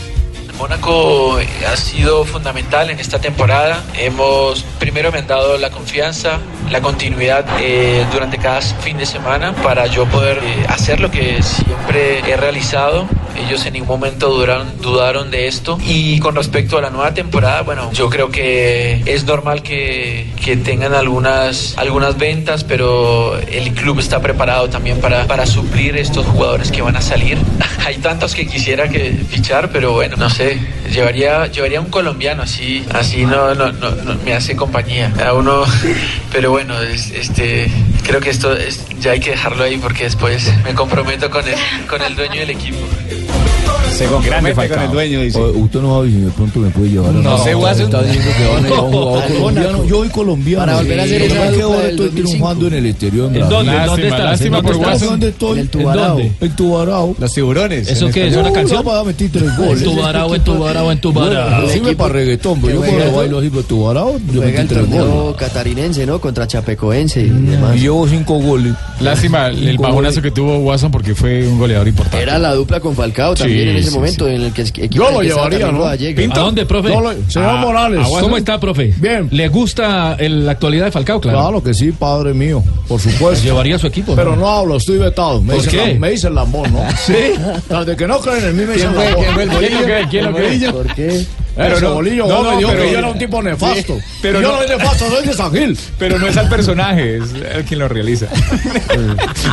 Mónaco ha sido fundamental en esta temporada. Hemos, primero me han dado la confianza, la continuidad eh, durante cada fin de semana para yo poder eh, hacer lo que siempre he realizado. Ellos en ningún momento dudaron, dudaron de esto. Y con respecto a la nueva temporada, bueno, yo creo que es normal que, que tengan algunas, algunas ventas, pero el club está preparado también para, para suplir estos jugadores que van a salir. Hay tantos que quisiera que fichar, pero bueno, no sé, llevaría, llevaría un colombiano, así, así no, no, no, me hace compañía. A uno, pero bueno, es- este, creo que esto es, ya hay que dejarlo ahí porque después me comprometo con el, con el dueño del equipo. Se compromete con el dueño, dice. usted no sabe si de pronto me puede llevar a No sé, Watson. Está diciendo que van a llevar a un jugador colombiano. Yo soy colombiano. Para volver a hacer esa pasa es que dupla ahora del estoy 2005. triunfando en el exterior. ¿En dónde? Lástima, ¿Dónde estás? Lástima ¿En por? Watson. ¿Dónde estoy? En Tubarao. En Tubarao. Los tiburones. ¿Eso qué es? ¿Una canción? Para metí tres goles. En Tubarao, en Tubarao, en Tubarao. Bueno, Sirve para reggaetón, pero yo cuando bailo así por Tubarao, yo metí el tres goles. catarinense, ¿no? Contra Chapecoense y demás. Y llevo cinco goles. Lástima el bajonazo que tuvo Watson porque fue un goleador importante. Era la dupla con Falcao también Sí, en ese sí, momento en el que equipo Yo lo llevaría, ¿no? ¿A dónde, profe? No, lo- señor Ah, Morales. ah, ¿Cómo está, profe? Bien. ¿Le gusta el- la actualidad de Falcao, claro? Claro que sí, padre mío, por supuesto. Llevaría a su equipo. Pero no hablo, estoy vetado. Me ¿Por dicen qué? la- me dicen lambón, ¿no? Sí. Desde que no creen en mí me ¿Quién dicen lambón. ¿Quién bolillo? ¿Quién lo. ¿Por qué? Pero no, bolillo no, dijo pero- que yo era un tipo nefasto. Sí, pero yo no- no soy nefasto, soy de San Gil. Pero no es al personaje, es el quien lo realiza.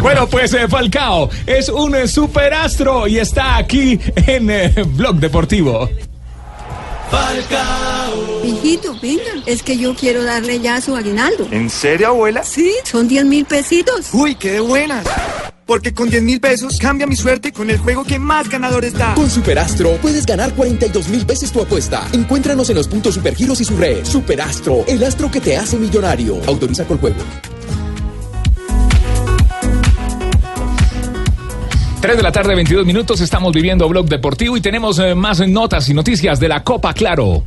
bueno, pues eh, Falcao es un eh, superastro y está aquí en eh, Blog Deportivo. Hijito, venga, es que yo quiero darle ya su aguinaldo. ¿En serio, abuela? Sí, son 10 mil pesitos. Uy, qué de buenas. Porque con 10 mil pesos cambia mi suerte con el juego que más ganadores da. Con Superastro puedes ganar 42 mil veces tu apuesta. Encuéntranos en los puntos Supergiros y su red. Superastro, el astro que te hace millonario. Autoriza con juego. 3 de la tarde, 22 minutos, estamos viviendo Blog Deportivo y tenemos eh, más notas y noticias de la Copa Claro.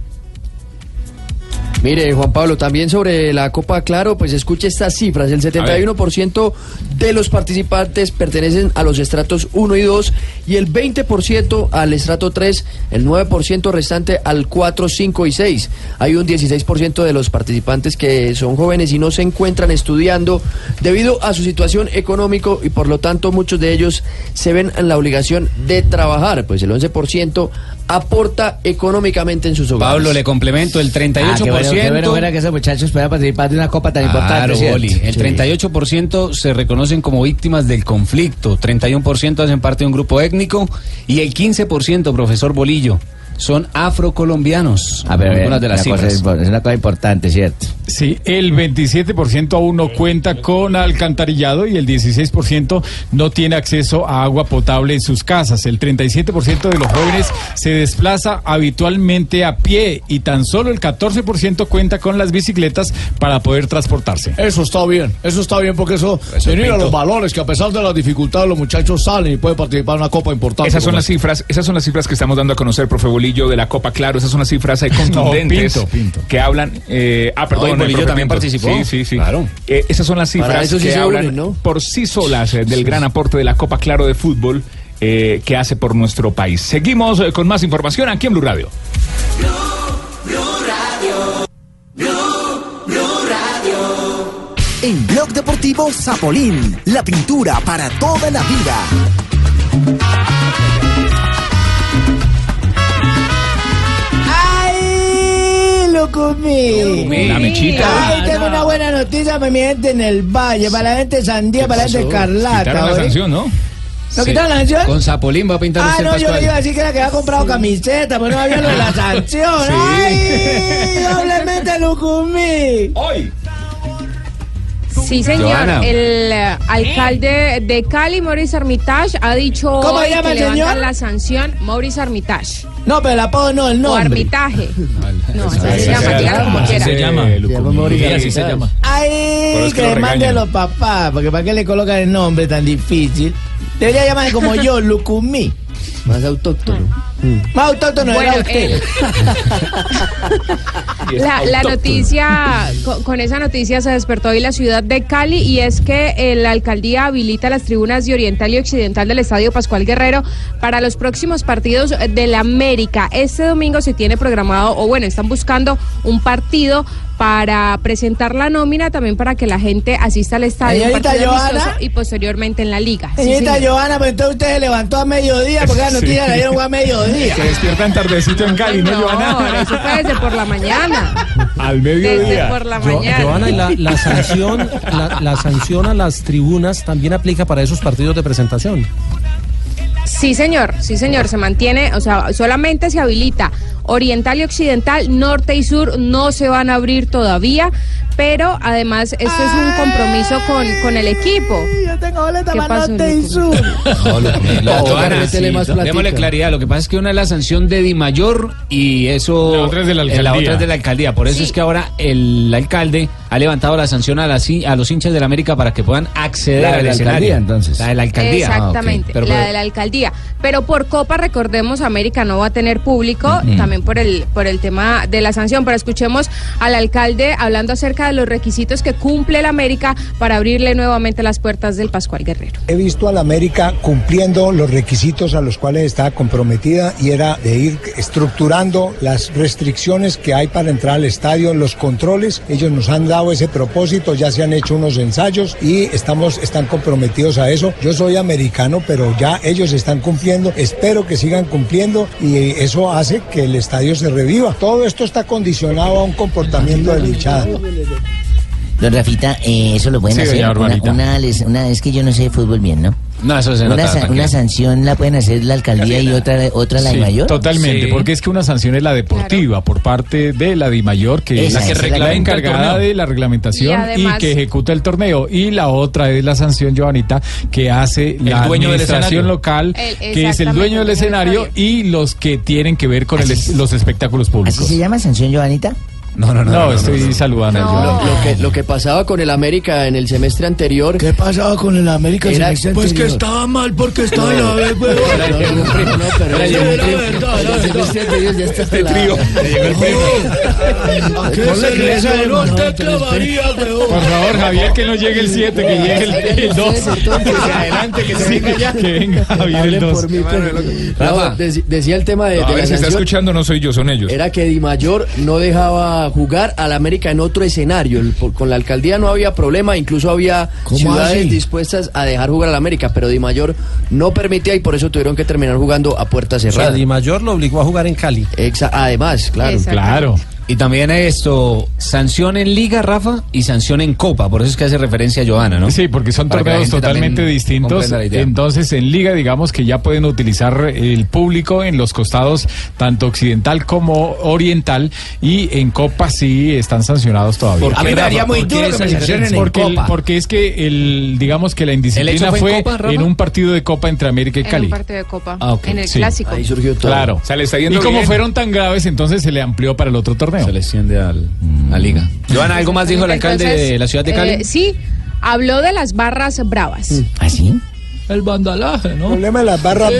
Mire, Juan Pablo, también sobre la Copa Claro, pues escuche estas cifras. El 71% de los participantes pertenecen a los estratos 1 y 2 y el 20% al estrato 3, el 9% restante al 4, 5 y 6. Hay un 16% de los participantes que son jóvenes y no se encuentran estudiando debido a su situación económica y por lo tanto muchos de ellos se ven en la obligación de trabajar, pues el 11% aporta económicamente en sus hogares. Pablo, le complemento, el 38%. Ah, qué bueno, qué bueno fuera que esos muchachos puedan participar de una copa tan importante. Claro, ¿cierto? Boli. El Sí. 38% se reconocen como víctimas del conflicto, 31% hacen parte de un grupo étnico y el 15%, profesor Bolillo, son afrocolombianos. A ver, algunas de las una cosa cifras. es una cosa importante, ¿cierto? Sí, el 27% aún no cuenta con alcantarillado y el 16% no tiene acceso a agua potable en sus casas. El 37% de los jóvenes se desplaza habitualmente a pie y tan solo el 14% cuenta con las bicicletas para poder transportarse. Eso está bien, eso está bien porque eso, genera los valores que a pesar de las dificultades los muchachos salen y pueden participar en una copa importante. Esas son las cifras, esas son las cifras que estamos dando a conocer, profe Bolillo, de la Copa Claro. Esas son las cifras eh, contundentes Pinto, Pinto. que hablan. eh, ah, perdón, No, profe también Pinto. participó. Sí, sí, sí. Claro. Eh, esas son las Para cifras eso sí que se hablan unen, ¿no? por sí solas eh, del gran aporte de la Copa Claro de fútbol eh, que hace por nuestro país. Seguimos eh, con más información aquí en Blue Radio. En Blog Deportivo Zapolín, la pintura para toda la vida. Lo Lucumi. La mechita. Ay, tengo una buena noticia para mi gente en el Valle, para la gente de Sandía, para la gente de Carlata. Quitaron la sanción, ¿no? ¿No quitaron la sanción? Con Zapolín va a pintar Ah, usted no, yo le iba a decir que era que había comprado camiseta, pero no había lo de la sanción. Sí. ¡Ay! Doblemente Lucumí. Hoy. Sí, señor. Joana. El eh, alcalde de Cali, Maurice Armitage, ha dicho ¿Cómo hoy se llama que el levantan señor? la sanción Maurice Armitage. No, pero el apodo no, el O nombre. Armitaje. No, así se llama, dígalo como quiera. Se llama. Así se llama. Por Ay, eso que que lo le mande a regañan. los papás, porque para qué le colocan el nombre tan difícil. Debería llamarse como yo, Lucumí. Más autóctono. Más autóctono Bueno, era usted. eh, La, la noticia, con, con esa noticia se despertó hoy la ciudad de Cali y es que eh, la alcaldía habilita las tribunas de Oriental y Occidental del Estadio Pascual Guerrero para los próximos partidos del América. Este domingo se tiene programado, o bueno, están buscando un partido para presentar la nómina, también para que la gente asista al estadio Señorita Johanna. y posteriormente en la liga. Sí, Señorita señor. Johanna, pero entonces usted se levantó a mediodía, porque la noticia la dieron a mediodía. Se despiertan tardecito en Cali, ¿no, No, Joana? eso fue desde por la mañana. Al Desde mediodía. por la mañana. Joana, y la, la sanción, la, la sanción a las tribunas también aplica para esos partidos de presentación. Sí, señor, sí, señor, se mantiene, o sea, solamente se habilita oriental y occidental, norte y sur no se van a abrir todavía, pero además esto es un compromiso con, con el equipo. Yo tengo boleta ¿Qué para norte y sur. La démosle claridad. Lo que pasa es que una es la sanción de Di Mayor y eso. La otra es de la alcaldía. otra es de la alcaldía. Por eso Sí. es que ahora el alcalde ha levantado la sanción a, las hi- a los hinchas de la América para que puedan acceder La de al la escenario. alcaldía, entonces. La de la alcaldía. Ah. Exactamente, Pero, la pero- de la alcaldía. Pero por Copa, recordemos, América no va a tener público, también por el, por el tema de la sanción. Pero escuchemos al alcalde hablando acerca de los requisitos que cumple el América para abrirle nuevamente las puertas del Pascual Guerrero. He visto a la América cumpliendo los requisitos a los cuales estaba comprometida y era de ir estructurando las restricciones que hay para entrar al estadio, los controles. Ellos nos han dado ese propósito, ya se han hecho unos ensayos y estamos están comprometidos a eso. Yo soy americano, pero ya ellos están cumpliendo. Espero que sigan cumpliendo y eso hace que el estadio se reviva. Todo esto está condicionado a un comportamiento de hinchada. Don Rafita, eh, eso lo pueden Sí, hacer. Una, una, es que yo no sé de fútbol bien, ¿no? No, eso se Una, nota. una sanción la pueden hacer la alcaldía y otra, otra la de Sí, mayor. Totalmente, Sí. porque es que una sanción es la deportiva por parte de la DIMAYOR, que es Esa, la, que esa es la regla- que la encargada de la reglamentación Y que ejecuta el torneo. Y la otra es la sanción, Joanita, que hace la dueño del administración escenario. local, El- que es el dueño del escenario y los que tienen que ver con el es- los espectáculos ¿Así públicos. se llama sanción, Joanita? No, no, no. No, estoy saludando. No. Joana. Lo, lo que, lo que pasaba con el América en el semestre anterior. ¿Qué pasaba con el América Era- semestre pues que anterior? estaba mal porque estaba en la B, No, no, no, pero Era el- verdad, el- verdad, el verdad. semestre anterior ya está Este la- trío. ¿A qué se que le no, usted no, clavaría, weón? Por favor, Javier, que no llegue el 7, que llegue el, el 2. Que se adelante, que se venga ya. Que venga Javier el Hablen 2. por mí, pero- Rafa. No, deci- decía el tema de, A ver, si está escuchando, no soy yo, son ellos. Era que Di Mayor no dejaba jugar al América en otro escenario. El- por- Con la alcaldía no había problema, incluso había ¿Cómo ciudades así? dispuestas a dejar jugar al América, pero Di Mayor no permitía y por eso tuvieron que terminar jugando a puerta O sea, cerrada. Di Mayor lo obligó a jugar en Cali. Exa- además, claro. Claro. Y también esto, sanción en Liga, Rafa, y sanción en Copa. Por eso es que hace referencia a Joana, ¿no? Sí, porque son Para torneos totalmente distintos. Entonces, en liga, digamos que ya pueden utilizar el público en los costados, tanto occidental como oriental, y en Copa sí están sancionados todavía. ¿Por qué, A mí me Rafa? daría muy ¿Por qué duro esa que me sancionen diferencia? en porque, el- Copa. porque es que el digamos que la ¿El indisciplina fue fue, en Copa, en un partido de Copa entre América y En Cali. un partido de Copa, Ah, ok. en el Sí. clásico. Ahí surgió todo. Claro. O sea, le está Y yendo como bien. fueron tan graves, entonces se le amplió para el otro torneo. Se le extiende al, a Liga. Joana, ¿algo más dijo el alcalde Entonces, de la ciudad de Cali? eh, sí, habló de las barras bravas. ¿Así? El vandalaje, El ¿no? problema de las barras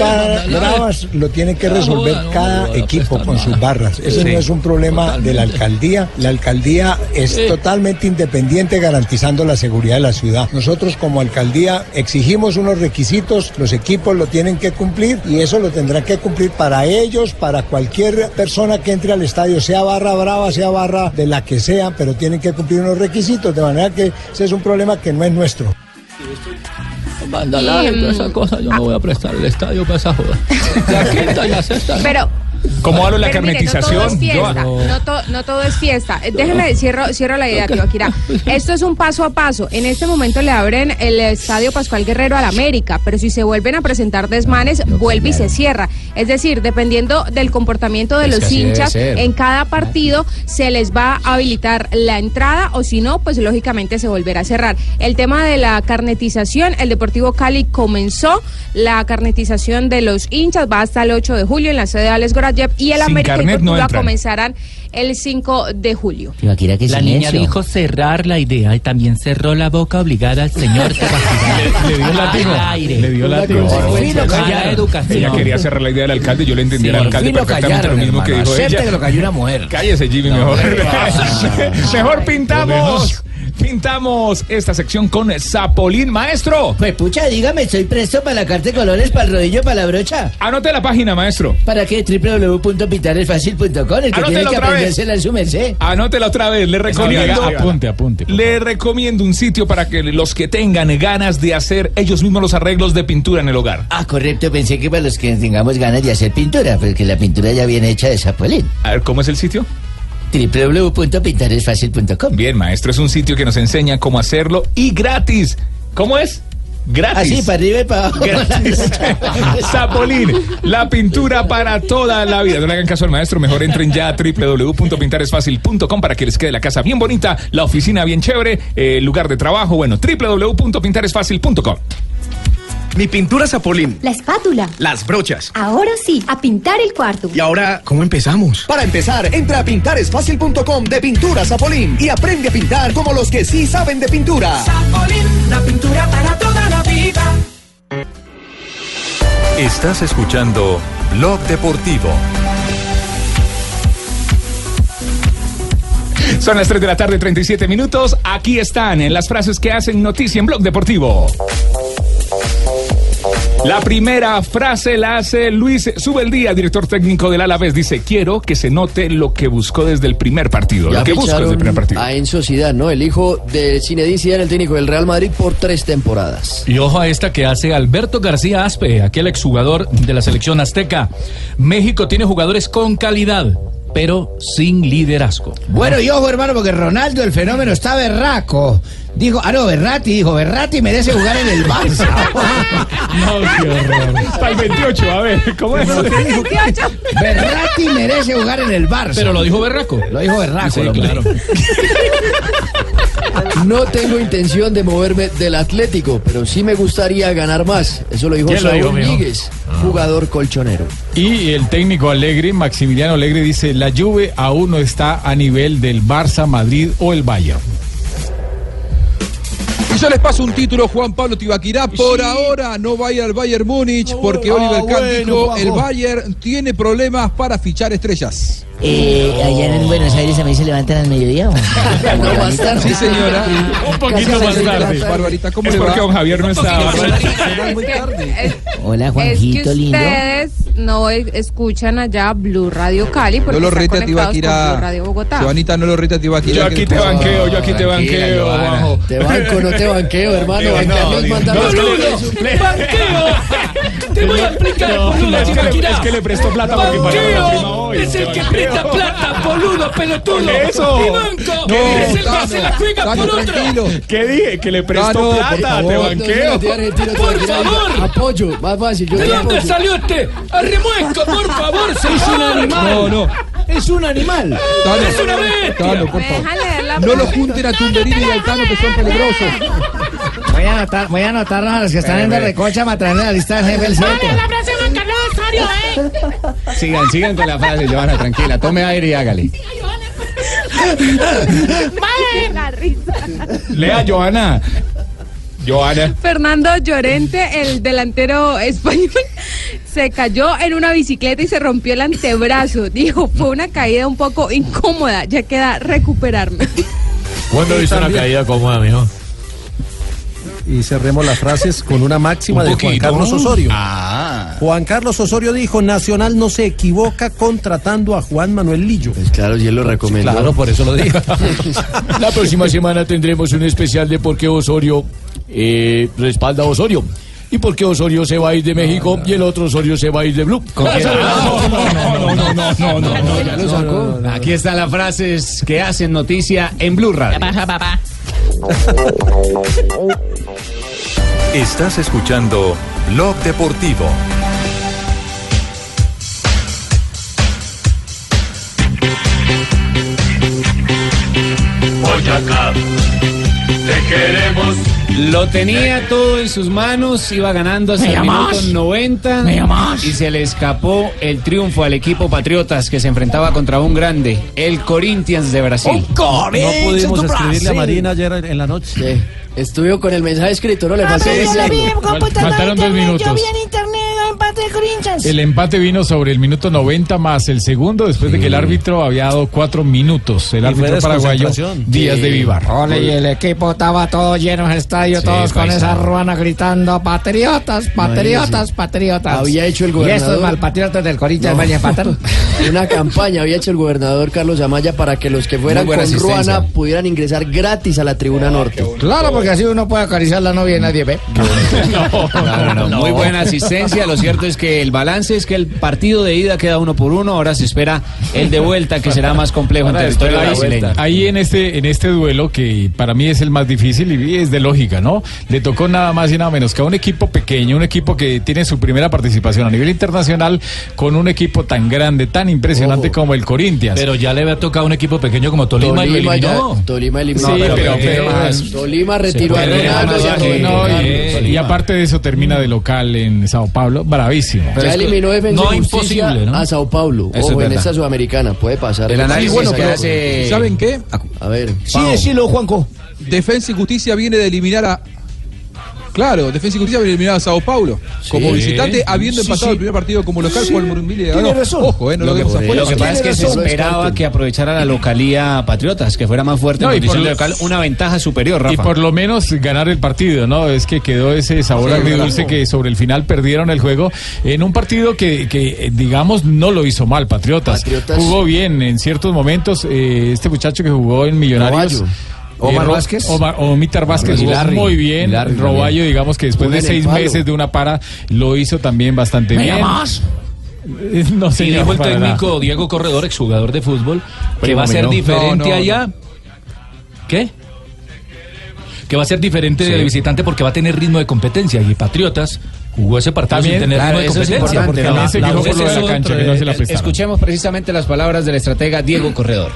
Sí, bravas lo tiene que resolver no, cada no equipo con sus barras. Ese Sí. no es un problema de la alcaldía. La alcaldía es Sí. totalmente independiente garantizando la seguridad de la ciudad. Nosotros como alcaldía exigimos unos requisitos, los equipos lo tienen que cumplir y eso lo tendrán que cumplir para ellos, para cualquier persona que entre al estadio, sea barra brava, sea barra de la que sea, pero tienen que cumplir unos requisitos, de manera que ese es un problema que no es nuestro. Vandalaje, Y, toda mm, esa cosa, yo no voy a prestar el estadio para esa joda. La quinta y la sexta. ¿no? Pero ¿Cómo hablo la mire, no todo es carnetización? fiesta, no, to- no todo es fiesta. Eh, Déjeme, cierro, cierro la idea, Tibaquirá. Esto es un paso a paso. En este momento le abren el Estadio Pascual Guerrero al América, pero si se vuelven a presentar desmanes, vuelve y se cierra. Es decir, dependiendo del comportamiento de Es los hinchas, en cada partido se les va a habilitar la entrada o si no, pues lógicamente se volverá a cerrar. El tema de la carnetización, el Deportivo Cali comenzó la carnetización de los hinchas, va hasta el 8 de julio en la sede de Alex Gorayev y el América y no comenzarán el 5 de julio. La niña dijo cerrar la idea y también cerró la boca obligada al señor Le dio látigo. Al aire. Le dio látigo. Por fin lo callaron. Ella quería cerrar la idea del alcalde. Yo le entendí Sí, al alcalde perfectamente callaron, lo mismo que hermano. dijo Acepte ella. que lo cayó una mujer. Cállese, Jimmy, No, mejor. ¿qué pasa? mejor pintamos. Pintamos esta sección con Zapolín, maestro. Pues pucha, dígame, estoy presto para la carta de colores, para el rodillo, para la brocha. Anote la página, maestro. ¿Para qué? www.pintaresfacil.com, el que tiene Anótela que otra vez. aprendérsela en su merced. Anótela otra vez. Le recomiendo. Apunte, apunte. Le recomiendo un sitio para que los que tengan ganas de hacer ellos mismos los arreglos de pintura en el hogar. Ah, correcto, pensé que para los que tengamos ganas de hacer pintura, porque la pintura ya viene hecha de Zapolín. A ver, ¿cómo es el sitio? www.pintaresfacil.com. Bien, maestro, es un sitio que nos enseña cómo hacerlo y gratis. ¿Cómo es? Gratis. Así, para arriba y para abajo. Gratis. Zapolín, la pintura para toda la vida. No le hagan caso al maestro, mejor entren ya a www.pintaresfacil.com para que les quede la casa bien bonita, la oficina bien chévere, el lugar de trabajo, bueno, www.pintaresfacil.com. Mi pintura Zapolín. La espátula. Las brochas. Ahora sí, a pintar el cuarto. Y ahora, ¿cómo empezamos? Para empezar, entra a pintaresfacil.com de Pintura Zapolín y aprende a pintar como los que sí saben de pintura. Zapolín, la pintura para toda la vida. Estás escuchando Blog Deportivo. Son las 3 de la tarde, 37 minutos. Aquí están en las frases que hacen noticia en Blog Deportivo. La primera frase la hace Luis Subeldía, director técnico del Alavés. Dice, quiero que se note lo que buscó desde el primer partido. Ya lo que busco desde el primer partido. a Enzo Zidane, ¿no? El hijo de Zinedine Zidane, el técnico del Real Madrid por tres temporadas. Y ojo a esta que hace Alberto García Aspe, aquel exjugador de la selección azteca. México tiene jugadores con calidad, pero sin liderazgo. Bueno, y ojo, hermano, porque Ronaldo, el fenómeno, está berraco. Dijo, ah, no, Berratti, dijo, Berratti merece jugar en el Barça. No, qué horror. Para el 28, a ver, ¿cómo es? Berratti merece jugar en el Barça. Pero lo dijo Berraco. Lo dijo Berraco. Sí, lo claro. No tengo intención de moverme del Atlético, pero sí me gustaría ganar más. Eso lo dijo ¿Quién lo Saúl mijo? Ñíguez, jugador colchonero. Y el técnico Alegre, Maximiliano Alegre, dice, la Juve aún no está a nivel del Barça, Madrid o el Bayern. Y yo les paso un título, Juan Pablo Tibaquirá. Por ahora no va a ir al Bayern Múnich porque Oliver Kahn bueno, dijo el Bayern tiene problemas para fichar estrellas. Eh, allá en Buenos Aires también se levantan al mediodía. No, más tarde. Sí, señora. Un poquito más tarde. Barbarita, ¿cómo Es le va? porque don Javier no está. Será muy tarde. Hola, Es que Juanjito lindo. ustedes no escuchan allá Blue Radio Cali porque No lo rete a conectados con Tibaquirá. Blue Radio Bogotá. Joanita, no lo rete a Tibaquirá. Yo que aquí te pasa- banqueo, yo aquí te banqueo, bajo. Te banco, no te banqueo, hermano. No, Bancarnos no, manda no, los no, goles. Te voy a explicar, Es que le- es que le prestó plata para que pagara la prima Banqueo hoy. es el que presta plata, boludo, pelotudo. Eso. Y banco No, es el que Tano, se la juega Tano, por otro. tranquilo. ¿Qué dije? Que le prestó Tano, plata, favor. te No, banqueo. Por favor. Apoyo, más fácil. Yo ¿De dónde apoyo. salió este? ¡Arremuesco, por favor, Es un animal. No, no. Es un animal. Tano, ¡Es una bestia! Por ¿Me favor. la No lo junten a Tumberini y al Tano que son peligrosos. Voy a anotar, voy a anotarnos a los que están en de recocha para traerle la lista del jefe del 7. ¿Eh? Sigan, sigan con la frase, Joana, tranquila. Tome aire y hágale. La risa. Lea, Joana. Joana. Fernando Llorente, el delantero español, se cayó en una bicicleta y se rompió el antebrazo. Dijo, fue una caída un poco incómoda, ya queda recuperarme. ¿Cuándo viste una caída cómoda, mijo? Y cerremos las frases con una máxima Un de Juan. Carlos Osorio. Ah. Juan Carlos Osorio dijo, Nacional no se equivoca contratando a Juan Manuel Lillo. Pues claro, si él lo recomendó. Claro, por eso lo dijo. La próxima semana tendremos un especial de por qué Osorio eh, respalda a Osorio. ¿Y por qué Osorio se va a ir de México y el otro Osorio se va a ir de Blue? No, no, no, no, no, no, no, ya lo sacó. Aquí están las frases que hacen noticia en Blue Radio. Estás escuchando Blog Deportivo. Boyacá, te queremos. Lo tenía todo en sus manos, iba ganando hasta ¿Me el minuto 90 ¿Me llamas? y se le escapó el triunfo al equipo Patriotas que se enfrentaba contra un grande, el Corinthians de Brasil. No pudimos escribirle a Marina ayer en la noche. Estuvo con el mensaje escrito, no le faltó Faltaron dos minutos. yo vi en internet El empate vino sobre el minuto 90 más el segundo, después de que el árbitro había dado cuatro minutos. El Y árbitro paraguayo. Díaz de Vivar. Ole, y el equipo estaba todo lleno en el estadio, Sí, todos con esa ruana gritando, patriotas, patriotas, patriotas. Había hecho el Y gobernador. estos malpatriotas del Corinthians No. van a empatar. Una campaña había hecho el gobernador Carlos Amaya para que los que fueran con asistencia. Ruana pudieran ingresar gratis a la tribuna norte. Claro, porque así uno puede acariciar la novia y nadie ve. No, no, no, Muy buena asistencia. Lo cierto es que el balance es que el partido de ida queda uno por uno. Ahora se espera el de vuelta, que será más complejo en territorio Ahí- brasileño. Ahí en este, en este duelo, que para mí es el más difícil y es de lógica, ¿no? Le tocó nada más y nada menos que a un equipo pequeño, un equipo que tiene su primera participación a nivel internacional con un equipo tan grande, tan impresionante como el Corinthians. Pero ya le había tocado a un equipo pequeño como Tolima, y lo Tolima ya- eliminó. Tolima eliminó. Sí, No, pero, pero- pero- Tolima retiró a Ronaldo y aparte de eso termina de local en Sao Paulo, bravísimo. Ya eliminó Defensa no y Justicia imposible, ¿no? a Sao Paulo. Eso Ojo, en esta sudamericana puede pasar. El análisis Sí, bueno, que pero hace- ¿saben qué? A ver. Sí, decilo, Juanco. Defensa y Justicia viene de eliminar a. Claro, Defensa y Justicia eliminar a Sao Paulo. Como visitante, habiendo Sí, empatado sí. el primer partido como local Sí. por el Morumbí le ganó. Ojo, eh, no lo, Lo que, lo que pasa es que se esperaba que aprovechara la localía Patriotas, que fuera más fuerte No, en condición local, una ventaja superior, Rafa. Y por lo menos ganar el partido, ¿no? Es que quedó ese sabor Sí, agridulce que sobre el final perdieron el juego en un partido que, que, eh, digamos, no lo hizo mal, Patriotas. Patriotas- Jugó bien en ciertos momentos. eh, este muchacho que jugó en Millonarios. Omar Ro- Vázquez. Omar, Omitar Vázquez Y jugó Larry. muy bien. Y Larry Roballo, digamos que después de seis palo. meses de una para, lo hizo también bastante ¿Me bien. Eh, No, Y señor, dijo el técnico nada. Diego Corredor, exjugador de fútbol, que va a ser diferente No, no, allá. ¿Qué? Que va a ser diferente Sí. de visitante porque va a tener ritmo de competencia. Y Patriotas jugó ese partido También, sin tener claro, ritmo de es competencia. es la otro cancha, que no se la prestaron. Escuchemos precisamente las palabras del estratega Diego Corredor.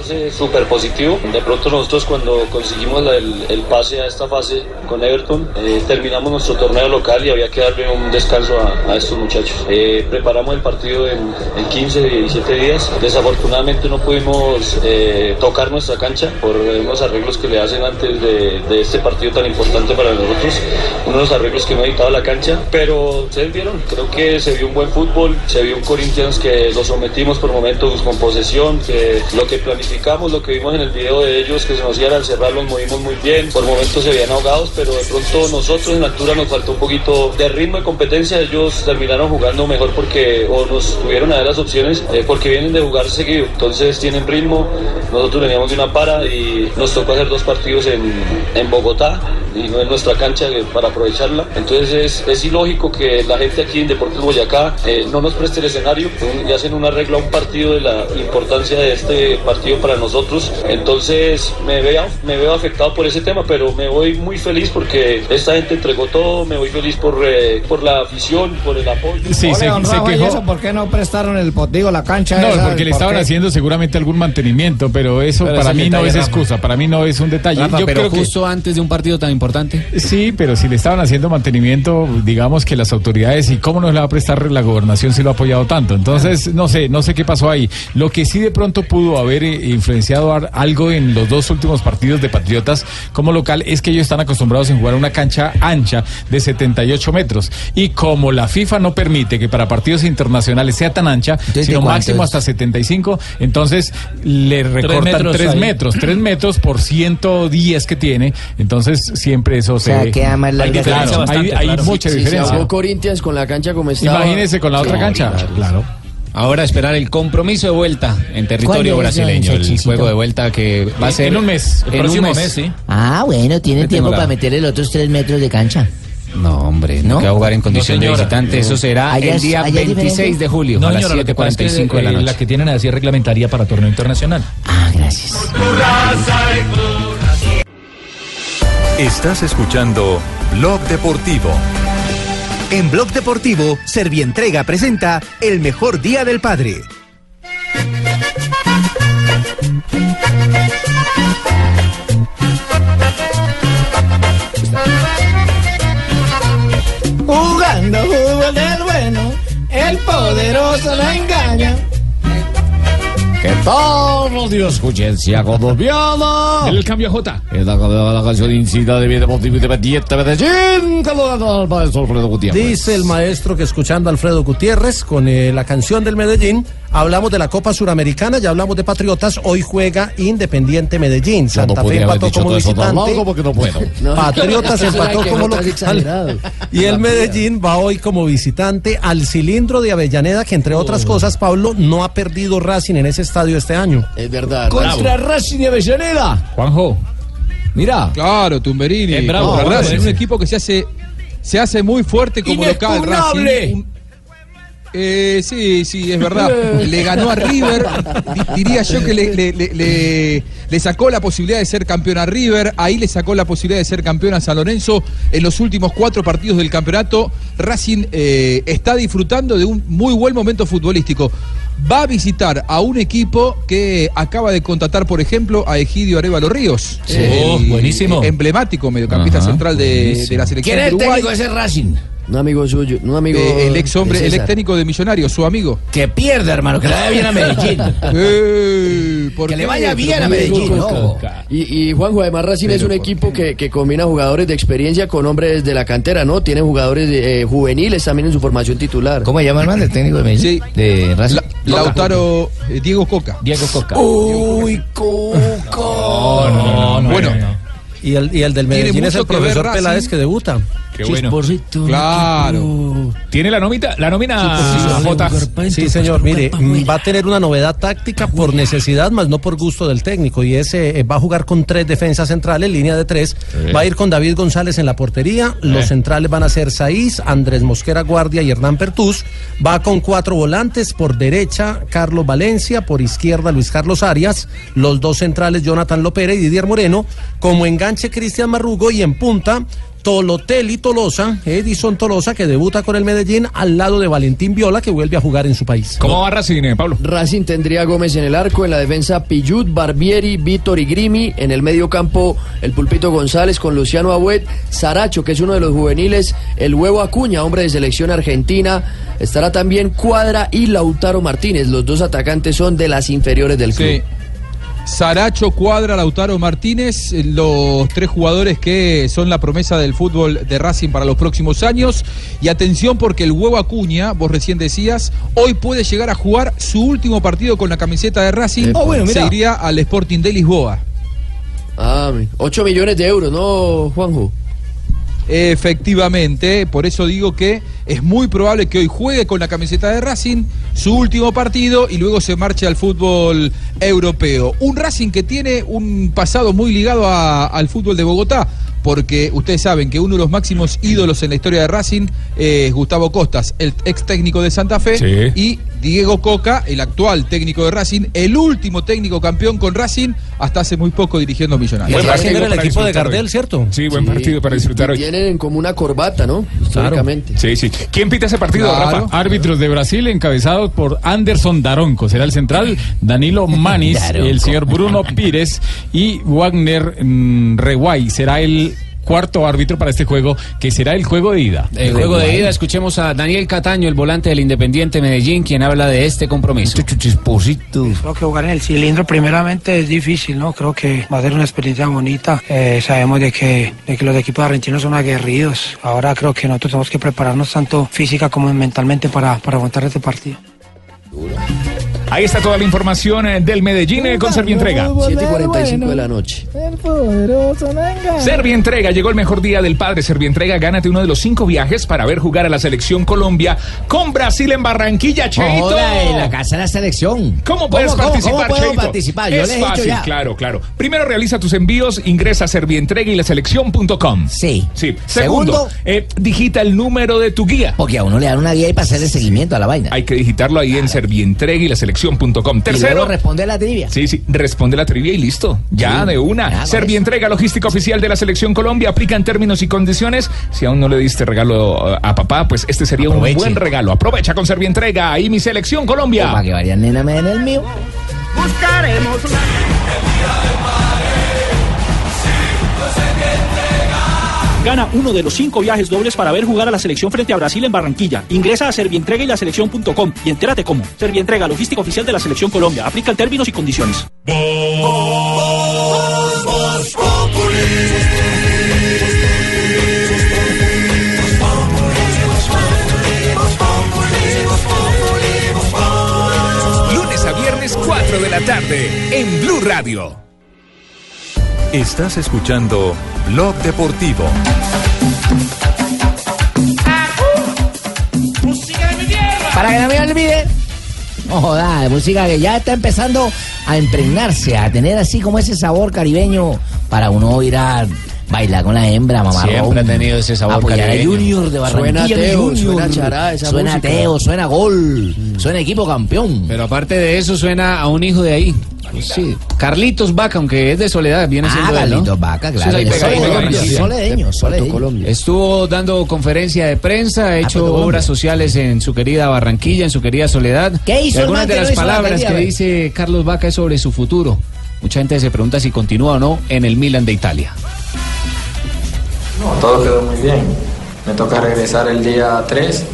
Balance súper positivo. De pronto nosotros cuando conseguimos el, el pase a esta fase con Everton, eh, terminamos nuestro torneo local y había que darle un descanso a, a estos muchachos. Eh, preparamos el partido en, en 15, 17 días. Desafortunadamente no pudimos eh, tocar nuestra cancha por unos arreglos que le hacen antes de, de este partido tan importante para nosotros. Unos arreglos que no ha editado la cancha, pero ustedes vieron, creo que se vio un buen fútbol, se vio un Corinthians que lo sometimos por momentos con posesión, que lo que planificamos, lo que vimos en el video de ellos, que se nos iban al cerrar, los movimos muy bien, por momentos se veían ahogados, pero de pronto nosotros en la altura nos faltó un poquito de ritmo y competencia, ellos terminaron jugando mejor porque, o nos tuvieron a dar las opciones, eh, porque vienen de jugar seguido, entonces tienen ritmo, nosotros veníamos de una para y nos tocó hacer dos partidos en, en Bogotá y no en nuestra cancha eh, para aprovecharla. Entonces es, es ilógico que la gente aquí en Deportes Boyacá eh, no nos preste el escenario. Y hacen un arreglo a un partido de la importancia de este partido para nosotros. Entonces me veo, me veo afectado por ese tema, pero me voy muy feliz porque esta gente entregó todo, me voy feliz por, eh, por la afición, por el apoyo. Sí, Ole, se, don se Rafa, ¿y quejó. eso por qué no prestaron el digo, la cancha? No, esa? porque le ¿Por estaban qué? haciendo seguramente algún mantenimiento, pero eso Pero para mí no es Rafa. excusa, para mí no es un detalle. Rafa, Yo pero creo que- justo antes de un partido tan importante. Sí, pero si le estaban haciendo mantenimiento, digamos que las autoridades, y cómo no le va a prestar la gobernación si lo ha apoyado tanto. Entonces, no sé, no sé qué pasó ahí. Lo que sí de pronto pudo haber eh, influenciado algo en los dos últimos partidos de Patriotas como local es que ellos están acostumbrados en jugar una cancha ancha de 78 metros. Y como la FIFA no permite que para partidos internacionales sea tan ancha, ¿de sino máximo es? hasta 75, entonces le recortan metros 3 ahí. metros, 3 metros por 110 que tiene. Entonces, siempre eso se sea, ve. queda más larga Hay, claro, hay, bastante, hay claro. mucha Si se diferencia. ahogó Corinthians con la cancha como estaba. Imagínese con la otra Sí, cancha. claro. Ahora esperar el compromiso de vuelta en territorio ¿Cuándo es, brasileño. El juego de vuelta que va a En- ser en un mes. El en un próximo mes. mes, sí. Ah, bueno, tengo tiempo la- para meterle los otros tres metros de cancha. No, hombre, no, No. que va a jugar en condición No, de visitante. Eso será Allá el día allá es 26 diferente. de julio No, a las señora, lo que pasa es que, 7.45 de la eh, noche. La que tienen así es reglamentaria para torneo internacional. Ah, gracias. Estás escuchando Blog Deportivo. En Blog Deportivo, Servientrega presenta El mejor día del padre. Jugando fútbol del bueno, el poderoso lo engaña. ¿Qué tal, radio escuchencia colombiana? El cambio J. Esta canción la canción insignia de mi deportivo independiente Medellín. Saludando al maestro Alfredo Gutiérrez. Dice el maestro que escuchando a Alfredo Gutiérrez con eh, la canción del Medellín, hablamos de la Copa Suramericana, ya hablamos de Patriotas, hoy juega Independiente Medellín. Yo no Santa Fe empató como eso visitante. no puedo. No. Patriotas empató como local. Y el Medellín va hoy como visitante al cilindro de Avellaneda, que entre otras cosas, Pablo, no ha perdido Racing en ese estadio este año. Es verdad. Contra Racing y Avellaneda. Juanjo. Mira. Claro, Tumberini. Es bravo, Racing, ese. un equipo que se hace se hace muy fuerte como local. Racing. Un- eh, sí, sí, es verdad. Le ganó a River. Di- diría yo que le, le- le- le- le sacó la posibilidad de ser campeón a River. Ahí le sacó la posibilidad de ser campeón a San Lorenzo. En los últimos cuatro partidos del campeonato, Racing eh, está disfrutando de un muy buen momento futbolístico. Va a visitar a un equipo que acaba de contratar, por ejemplo, a Egidio Arevalo Ríos. Sí. El Oh, buenísimo. Emblemático mediocampista Ajá, central de, la selección ¿Quién es el técnico de ese Racing? Un amigo suyo, un amigo. Eh, el ex hombre, el ex técnico de Millonarios, su amigo. Que pierda, hermano, que le vaya bien a Medellín. Eh, ¿por Que le vaya bien a Medellín, Coca. ¿no? Y, y Juanjo, además Racing es un equipo que, que combina jugadores de experiencia con hombres de la cantera, ¿no? Tiene jugadores eh, juveniles también en su formación titular. ¿Cómo se llama, hermano, el técnico de Medellín? Sí. De Racing. La- Lautaro, eh, Diego Coca. Diego Coca. Uy, Coco. no, no, Bueno, Y el, y el del Medellín es el profesor. Peláez que debuta. Qué bueno. Claro. ¿Tiene la nómina? La nómina. Sí, señor, mire, va a tener una novedad táctica por necesidad, más no por gusto del técnico. Y ese eh, va a jugar con tres defensas centrales, línea de tres. Va a ir con David González en la portería. Los Eh. centrales van a ser Saiz, Andrés Mosquera Guardia y Hernán Pertús. Va con cuatro volantes, por derecha Carlos Valencia, por izquierda Luis Carlos Arias. Los dos centrales Jonathan Lopera y Didier Moreno. Como enganche Cristian Marrugo y en punta. Tolotel y Tolosa, Edison Tolosa, que debuta con el Medellín al lado de Valentín Viola, que vuelve a jugar en su país. ¿Cómo va Racing, eh, Pablo? Racing tendría a Gómez en el arco, en la defensa Pillut, Barbieri, Víctor y Grimi, en el medio campo el Pulpito González con Luciano Abuet, Saracho, que es uno de los juveniles, el Huevo Acuña, hombre de selección argentina, estará también Cuadra y Lautaro Martínez, los dos atacantes son de las inferiores del club. Sí. Saracho, Cuadra, Lautaro Martínez, eh, los tres jugadores que son la promesa del fútbol de Racing para los próximos años. Y atención porque el huevo Acuña, vos recién decías, hoy puede llegar a jugar su último partido con la camiseta de Racing. Ah, bueno, mira. Se iría al Sporting de Lisboa. Ah, 8 millones de euros, ¿no, Juanjo? Efectivamente, por eso digo que es muy probable que hoy juegue con la camiseta de Racing su último partido y luego se marche al fútbol europeo. Un Racing que tiene un pasado muy ligado al fútbol de Bogotá, porque ustedes saben que uno de los máximos ídolos en la historia de Racing es Gustavo Costas, el ex técnico de Santa Fe, Sí. y Diego Coca, el actual técnico de Racing, el último técnico campeón con Racing hasta hace muy poco dirigiendo a Millonarios. Buen Racing era el equipo de Gardel, hoy. ¿cierto? Sí, buen Sí, partido para disfrutar y hoy. Tienen como una corbata, ¿no? Históricamente. Sí, sí. ¿Quién pita ese partido, Claro. Rafa? Árbitros de Brasil encabezados por Anderson Daronco, será el central, Danilo Manis, el señor Bruno Pires y Wagner mm, Reguay será el cuarto árbitro para este juego, que será el juego de ida. El juego de ida, escuchemos a Daniel Cataño, el volante del Independiente Medellín, quien habla de este compromiso. Chisposito. Creo que jugar en el cilindro primeramente es difícil, ¿no? Creo que va a ser una experiencia bonita. Eh, sabemos de que, de que los equipos argentinos son aguerridos. Ahora creo que nosotros tenemos que prepararnos tanto física como mentalmente para, para aguantar este partido. Ahí está toda la información eh, del Medellín eh, con Servientrega. 7 y 45 de la noche. El poderoso no engaña. Servientrega, llegó el mejor día del padre. Servientrega, gánate uno de los cinco viajes para ver jugar a la selección Colombia con Brasil en Barranquilla, Cheito. Joda, en la casa de la selección. ¿Cómo puedes ¿Cómo, cómo, participar, cómo puedo Cheito? participar? Yo es les he dicho fácil, ya. claro, claro. Primero realiza tus envíos, ingresa a Servientrega y la selección.com. Sí. Sí. Segundo, Segundo, eh, digita el número de tu guía. Porque a uno le dan una guía y para hacerle seguimiento a la vaina. Hay que digitarlo ahí en Servientrega y la selección.com. Tercero, luego responde la trivia. Sí, sí, responde la trivia y listo. Ya Sí, de una. Servientrega, logística oficial de la Selección Colombia, aplican términos y condiciones. Si aún no le diste regalo eh, a papá, pues este sería Aproveche. un buen regalo. Aprovecha con Servientrega y mi Selección Colombia. Para que varias nena me den el mío. Buscaremos Gana uno de los cinco viajes dobles para ver jugar a la selección frente a Brasil en Barranquilla. Ingresa a Servientrega y la selección.com y entérate cómo. Servientrega, logística oficial de la selección Colombia. Aplica términos y condiciones. Lunes a viernes, 4 de la tarde, en Blue Radio. Estás escuchando Blog Deportivo. Para que no me olvide. No joda, música que ya está empezando a impregnarse, a tener así como ese sabor caribeño para uno ir a bailar con la hembra, mamá. Siempre ha tenido ese sabor Apoyar a. Junior de Barranquilla. Suena Teo, Junior. suena chará esa Suena música. Teo, suena gol, suena equipo campeón. Pero aparte de eso, suena a un hijo de ahí. Sí. Carlitos Vaca, aunque es de Soledad, viene Ah, siendo. Carlitos Vaca, claro. Sí, soledeño, soledeño, soledeño. Estuvo dando conferencia de prensa, ha hecho Colombia. obras sociales en su querida Barranquilla, en su querida Soledad. ¿Qué hizo algunas de no las palabras que dice Carlos Vaca es sobre su futuro. Mucha gente se pregunta si continúa o no en el Milan de Italia. Todo quedó muy bien. Me toca regresar el día 3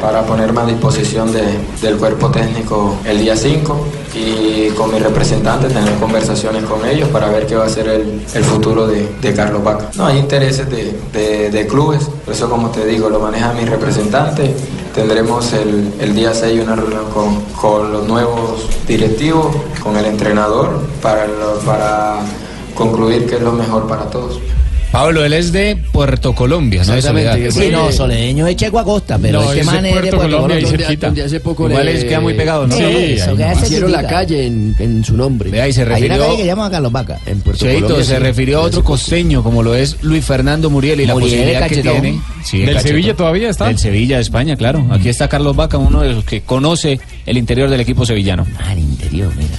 para ponerme a disposición de- del cuerpo técnico el día 5 y con mi representante tener conversaciones con ellos para ver qué va a ser el, el futuro de, de Carlos Vaca. No, hay intereses de, de- clubes, por eso como te digo, lo maneja mi representante. Tendremos el, el día 6 una reunión con, con los nuevos directivos, con el entrenador, para, para concluir qué es lo mejor para todos. Pablo, él es de Puerto Colombia, ¿no? Soledad. Sí, no, soledeño es Checo Acosta, pero No, este man es de Puerto Colombia, Colombia. cerquita. Donde hace poco Igual le- es- queda muy pegado, ¿no? Sí, eso queda Hicieron la calle en, en su nombre. Vea, y se Hay una refirió... calle que llama a Carlos Vaca. En Puerto Cheito, Colombia, se sí. refirió a otro costeño como lo es Luis Fernando Muriel y la posibilidad que tiene. Sí, ¿Del cachetón. Sevilla todavía está? Del Sevilla de España, claro. Aquí está Carlos Vaca, uno de los que conoce el interior del equipo sevillano. Al interior, mira.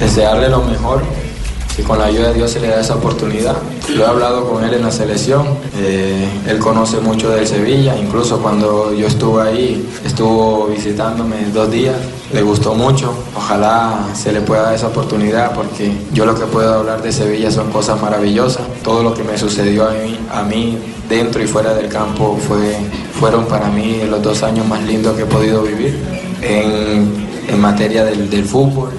desearle lo mejor y con la ayuda de Dios se le da esa oportunidad. Lo he hablado con él en la selección, eh, él conoce mucho del Sevilla, incluso cuando yo estuve ahí, estuvo visitándome dos días, le gustó mucho, ojalá se le pueda dar esa oportunidad porque yo lo que puedo hablar de Sevilla son cosas maravillosas, todo lo que me sucedió a mí, a mí dentro y fuera del campo fue, fueron para mí los dos años más lindos que he podido vivir. En, en materia del fútbol,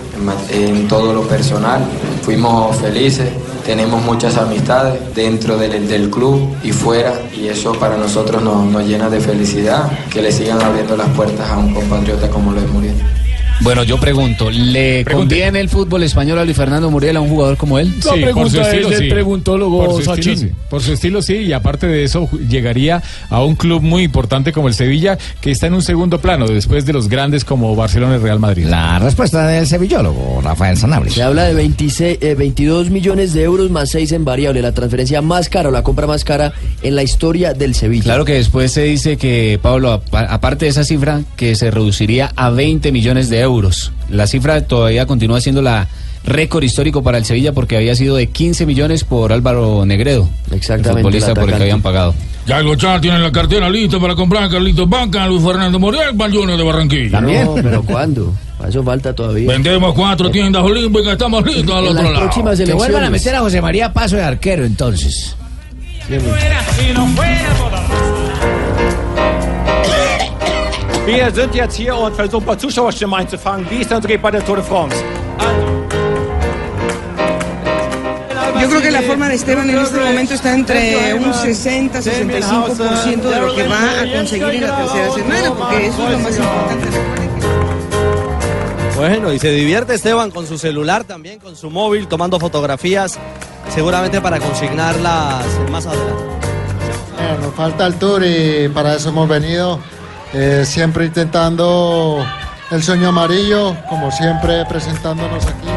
en, todo lo personal. Fuimos felices, tenemos muchas amistades dentro del, del club y fuera, y eso para nosotros nos, nos llena de felicidad, que le sigan abriendo las puertas a un compatriota como lo es Muriel. Bueno, yo pregunto, ¿le conviene el fútbol español a Luis Fernando Muriel a un jugador como él? Sí, por su estilo, sí. preguntólogo Por su, estilo, sí. Por su estilo, sí, y aparte de eso, llegaría a un club muy importante como el Sevilla, que está en un segundo plano, después de los grandes como Barcelona y Real Madrid. La respuesta del sevillálogo, Rafael Sanabria. Se habla de 26, eh, 22 millones de euros más 6 en variable, la transferencia más cara o la compra más cara en la historia del Sevilla. Claro que después se dice que, Pablo, apa- aparte de esa cifra, que se reduciría a 20 millones de euros. La cifra todavía continúa siendo la récord histórico para el Sevilla porque había sido de 15 millones por Álvaro Negredo, Exactamente, el futbolista el por el que habían pagado. Ya el Gochar tiene la cartera lista para comprar a Carlitos Banca, a Luis Fernando el Junior de Barranquilla. No, pero ¿cuándo? Eso falta todavía. Vendemos cuatro tiendas olímpicas, estamos listos al otro lado. Que vuelvan a meter a José María Paso de arquero, entonces. Wir sind jetzt hier und versuchen ein paar Zuschauerstimmen einzufangen. Wie so geht bei der Tour de France. Yo creo que la forma de Esteban en este momento está entre un 60-65% de lo que va a conseguir en la tercera semana, porque eso es lo más importante. Bueno, y se divierte Esteban con su celular también, con su móvil, tomando fotografías, seguramente para consignarlas más adelante. Eh, nos falta el tour y para eso hemos venido, eh, siempre intentando el sueño amarillo, como siempre presentándonos aquí.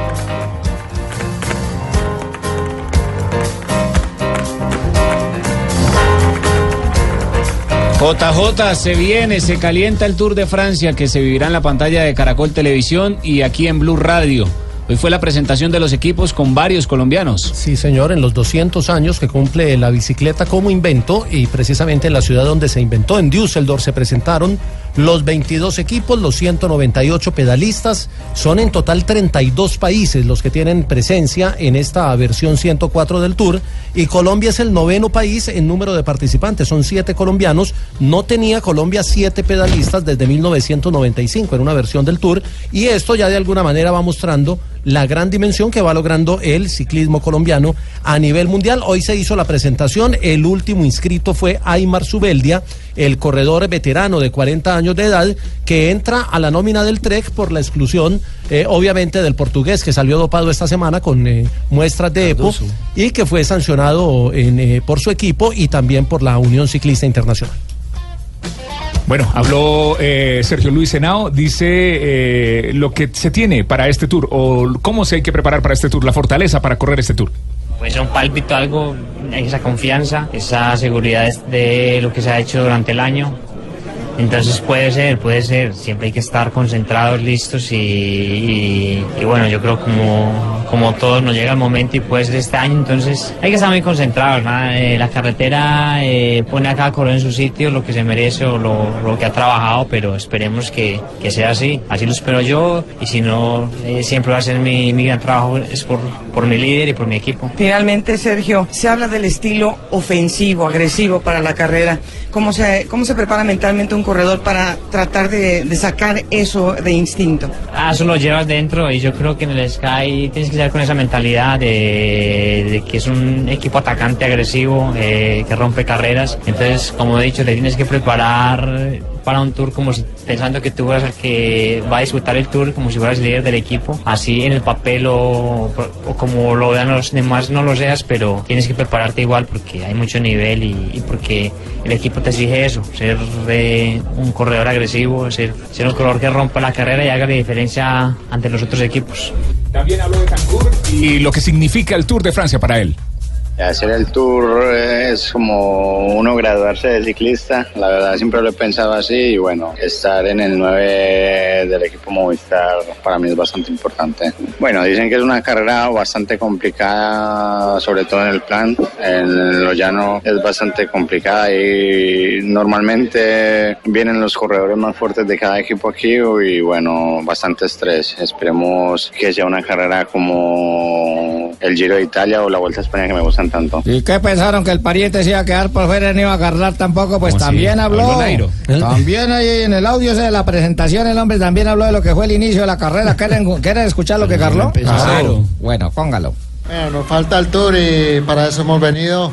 JJ, se viene, se calienta el Tour de Francia que se vivirá en la pantalla de Caracol Televisión y aquí en Blue Radio. Hoy fue la presentación de los equipos con varios colombianos. Sí, señor, en los 200 años que cumple la bicicleta como invento y precisamente en la ciudad donde se inventó, en Düsseldorf, se presentaron los 22 equipos, los 198 pedalistas. Son en total 32 países los que tienen presencia en esta versión 104 del Tour y Colombia es el noveno país en número de participantes. Son siete colombianos. No tenía Colombia siete pedalistas desde 1995 en una versión del Tour y esto ya de alguna manera va mostrando la gran dimensión que va logrando el ciclismo colombiano a nivel mundial. Hoy se hizo la presentación, el último inscrito fue Aymar Zubeldia, el corredor veterano de 40 años de edad, que entra a la nómina del Trek por la exclusión, eh, obviamente, del portugués que salió dopado esta semana con eh, muestras de EPO y que fue sancionado en, eh, por su equipo y también por la Unión Ciclista Internacional. Bueno, habló eh, Sergio Luis Senao, dice eh, lo que se tiene para este tour o cómo se hay que preparar para este tour, la fortaleza para correr este tour. Pues un pálpito, algo, esa confianza, esa seguridad de lo que se ha hecho durante el año. Entonces puede ser, puede ser, siempre hay que estar concentrados, listos y, y- y bueno, yo creo como, como todos nos llega el momento y puede ser este año, entonces hay que estar muy concentrados, ¿no? Eh, la carretera eh, pone a cada corredor en su sitio lo que se merece o lo, lo que ha trabajado, pero esperemos que, que sea así, así lo espero yo y si no, eh, siempre va a ser mi, mi gran trabajo, es por, por mi líder y por mi equipo. Finalmente, Sergio, se habla del estilo ofensivo, agresivo para la carrera. ¿Cómo se, cómo se prepara mentalmente un corredor para tratar de, sacar eso de instinto? Ah, eso lo llevas dentro y yo creo que en el Sky tienes que llegar con esa mentalidad de, de que es un equipo atacante agresivo eh, que rompe carreras. Entonces, como he dicho, te tienes que preparar para un tour como si pensando que tú eres el que va a disputar el tour como si fueras el líder del equipo. Así en el papel o, o como lo vean los demás no lo seas, pero tienes que prepararte igual porque hay mucho nivel y, y porque el equipo te exige eso, ser de un corredor agresivo, ser, ser un corredor que rompa la carrera y haga la diferencia ante los otros equipos. También habló de Cancún y lo que significa el Tour de Francia para él. Hacer el tour es como uno graduarse de ciclista, la verdad siempre lo he pensado así y bueno, estar en el 9 del equipo Movistar para mí es bastante importante. Bueno, dicen que es una carrera bastante complicada, sobre todo en el plan, en lo llano es bastante complicada y normalmente vienen los corredores más fuertes de cada equipo aquí y bueno, bastante estrés. Esperemos que sea una carrera como el Giro de Italia o la Vuelta a España que me tanto. ¿Y qué pensaron que el pariente se iba a quedar por fuera y no iba a agarrar tampoco? Pues también habló. Habló Nairo. También ahí en el audio ese de la presentación el hombre también habló de lo que fue el inicio de la carrera. ¿Quieren, quieren escuchar lo que Carló? Claro. Bueno, póngalo. Bueno, nos falta el tour y para eso hemos venido,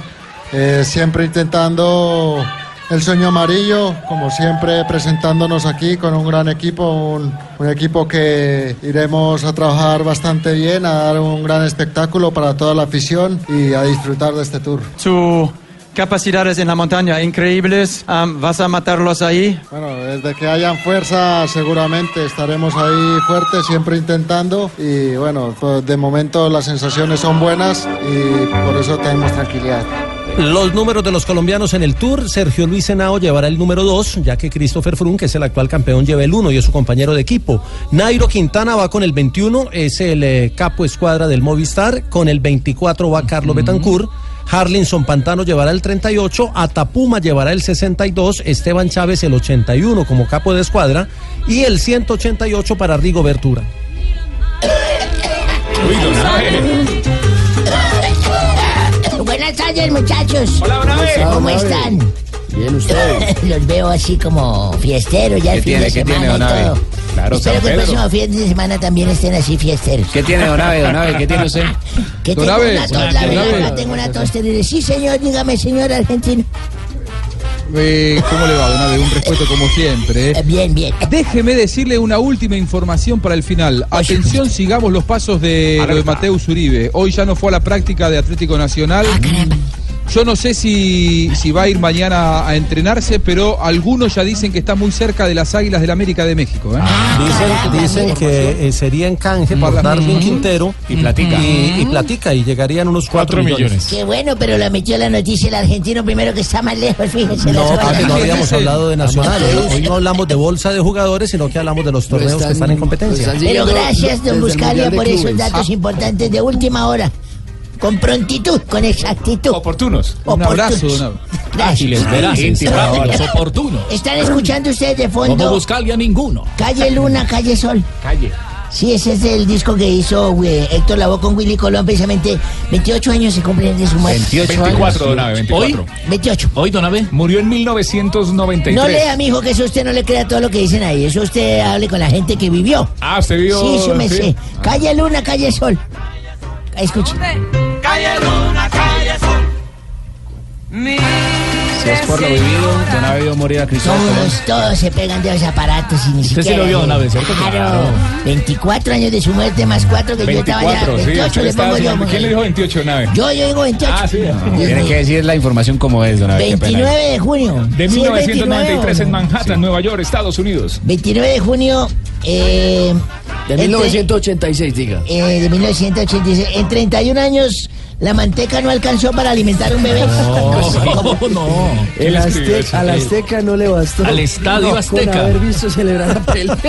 eh, siempre intentando el sueño amarillo, como siempre presentándonos aquí con un gran equipo, un, un equipo que iremos a trabajar bastante bien, a dar un gran espectáculo para toda la afición y a disfrutar de este tour. Sus capacidades en la montaña increíbles. ¿Vas a matarlos ahí? Bueno, desde que hayan fuerza seguramente estaremos ahí fuertes, siempre intentando y bueno, pues de momento las sensaciones son buenas y por eso tenemos tranquilidad. Los números de los colombianos en el Tour, Sergio Luis Senao llevará el número 2, ya que Christopher Froome, que es el actual campeón, lleva el 1 y es su compañero de equipo. Nairo Quintana va con el 21, es el eh, capo escuadra del Movistar, con el 24 va Carlos Betancourt. Harlinson Pantano llevará el 38, Atapuma llevará el 62, Esteban Chávez el 81 como capo de escuadra y el 188 para Rigo Bertura. Tardes, muchachos. Hola, Bonave. ¿Cómo Bonave. están? Bien, usted. Los veo así como fiesteros ya ¿Qué el fin tiene, de qué semana tiene, y todo. Claro, Espero que el próximo fin de semana también estén así fiesteros. ¿Qué tiene, Donave, Donave? ¿Qué tiene usted? Que tengo una tos, la verdad, tengo una tos terrible. Sí, señor, dígame, señor argentino. Eh, ¿Cómo le va, don Abe? Un respeto como siempre. ¿eh? Bien, bien. Déjeme decirle una última información para el final. Atención, sigamos los pasos de lo de Mateus Uribe. Hoy ya no fue a la práctica de Atlético Nacional. Yo no sé si, si va a ir mañana a entrenarse, pero algunos ya dicen que está muy cerca de las Águilas del América de México. ¿eh? Dicen, dicen que eh, sería en canje por. Darwin Quintero Y platica. y, y platica y llegarían unos 4 millones. Qué bueno, pero la metió la noticia el argentino primero que está más lejos, fíjese. No, no habíamos hablado de Nacional. Hoy- Hoy no hablamos de bolsa de jugadores, sino que hablamos de los torneos que están en competencia. Pero gracias, don Buscalia, por esos datos importantes de última hora. Con prontitud, con exactitud. Oportunos. Un abrazo, don Abe. Gracias. veraces, oportunos. Están escuchando ustedes de fondo. Como Buscalia ninguno. Calle Luna, Calle Sol. Calle. Sí, ese es el disco que hizo güey, Héctor Lavoe con Willy Colón, precisamente 28 años se cumplen de su muerte. 24, don Abe, 24. 28. Hoy, don Abe. Murió en 1993. No lea, mijo, que eso usted no le crea todo lo que dicen ahí. Eso usted hable con la gente que vivió. Ah, usted vio. Sí, me sí. sé. Calle Luna, Calle Sol. Escuche. Calle Luna, calle Sol. Mi Si es por lo vivido, don Abe morir a Cristóbal. Todos, todos se pegan de los aparatos y ni Usted sí siquiera. lo vio, don Abe, ¿cierto? Claro. Claro. 24 años de su muerte más 4 que yo estaba ya. 24, sí. 28 usted le estaba pongo yo. haciendo- ¿Quién le dijo 28, Nave? Yo, yo digo 28. Ah, sí. Tiene que decir la información como es, don Abe. qué pena. 29 de junio. De Sí, el 1993 en 29. Manhattan, Nueva York, Estados Unidos. 29 de junio. Eh, De entre- 1986, diga. eh, de 1986. En 31 años, la manteca no alcanzó para alimentar un bebé. No, no. El Azte- al Azteca no le bastó. Al Estadio No, Azteca. Con haber visto celebrar a Pelé.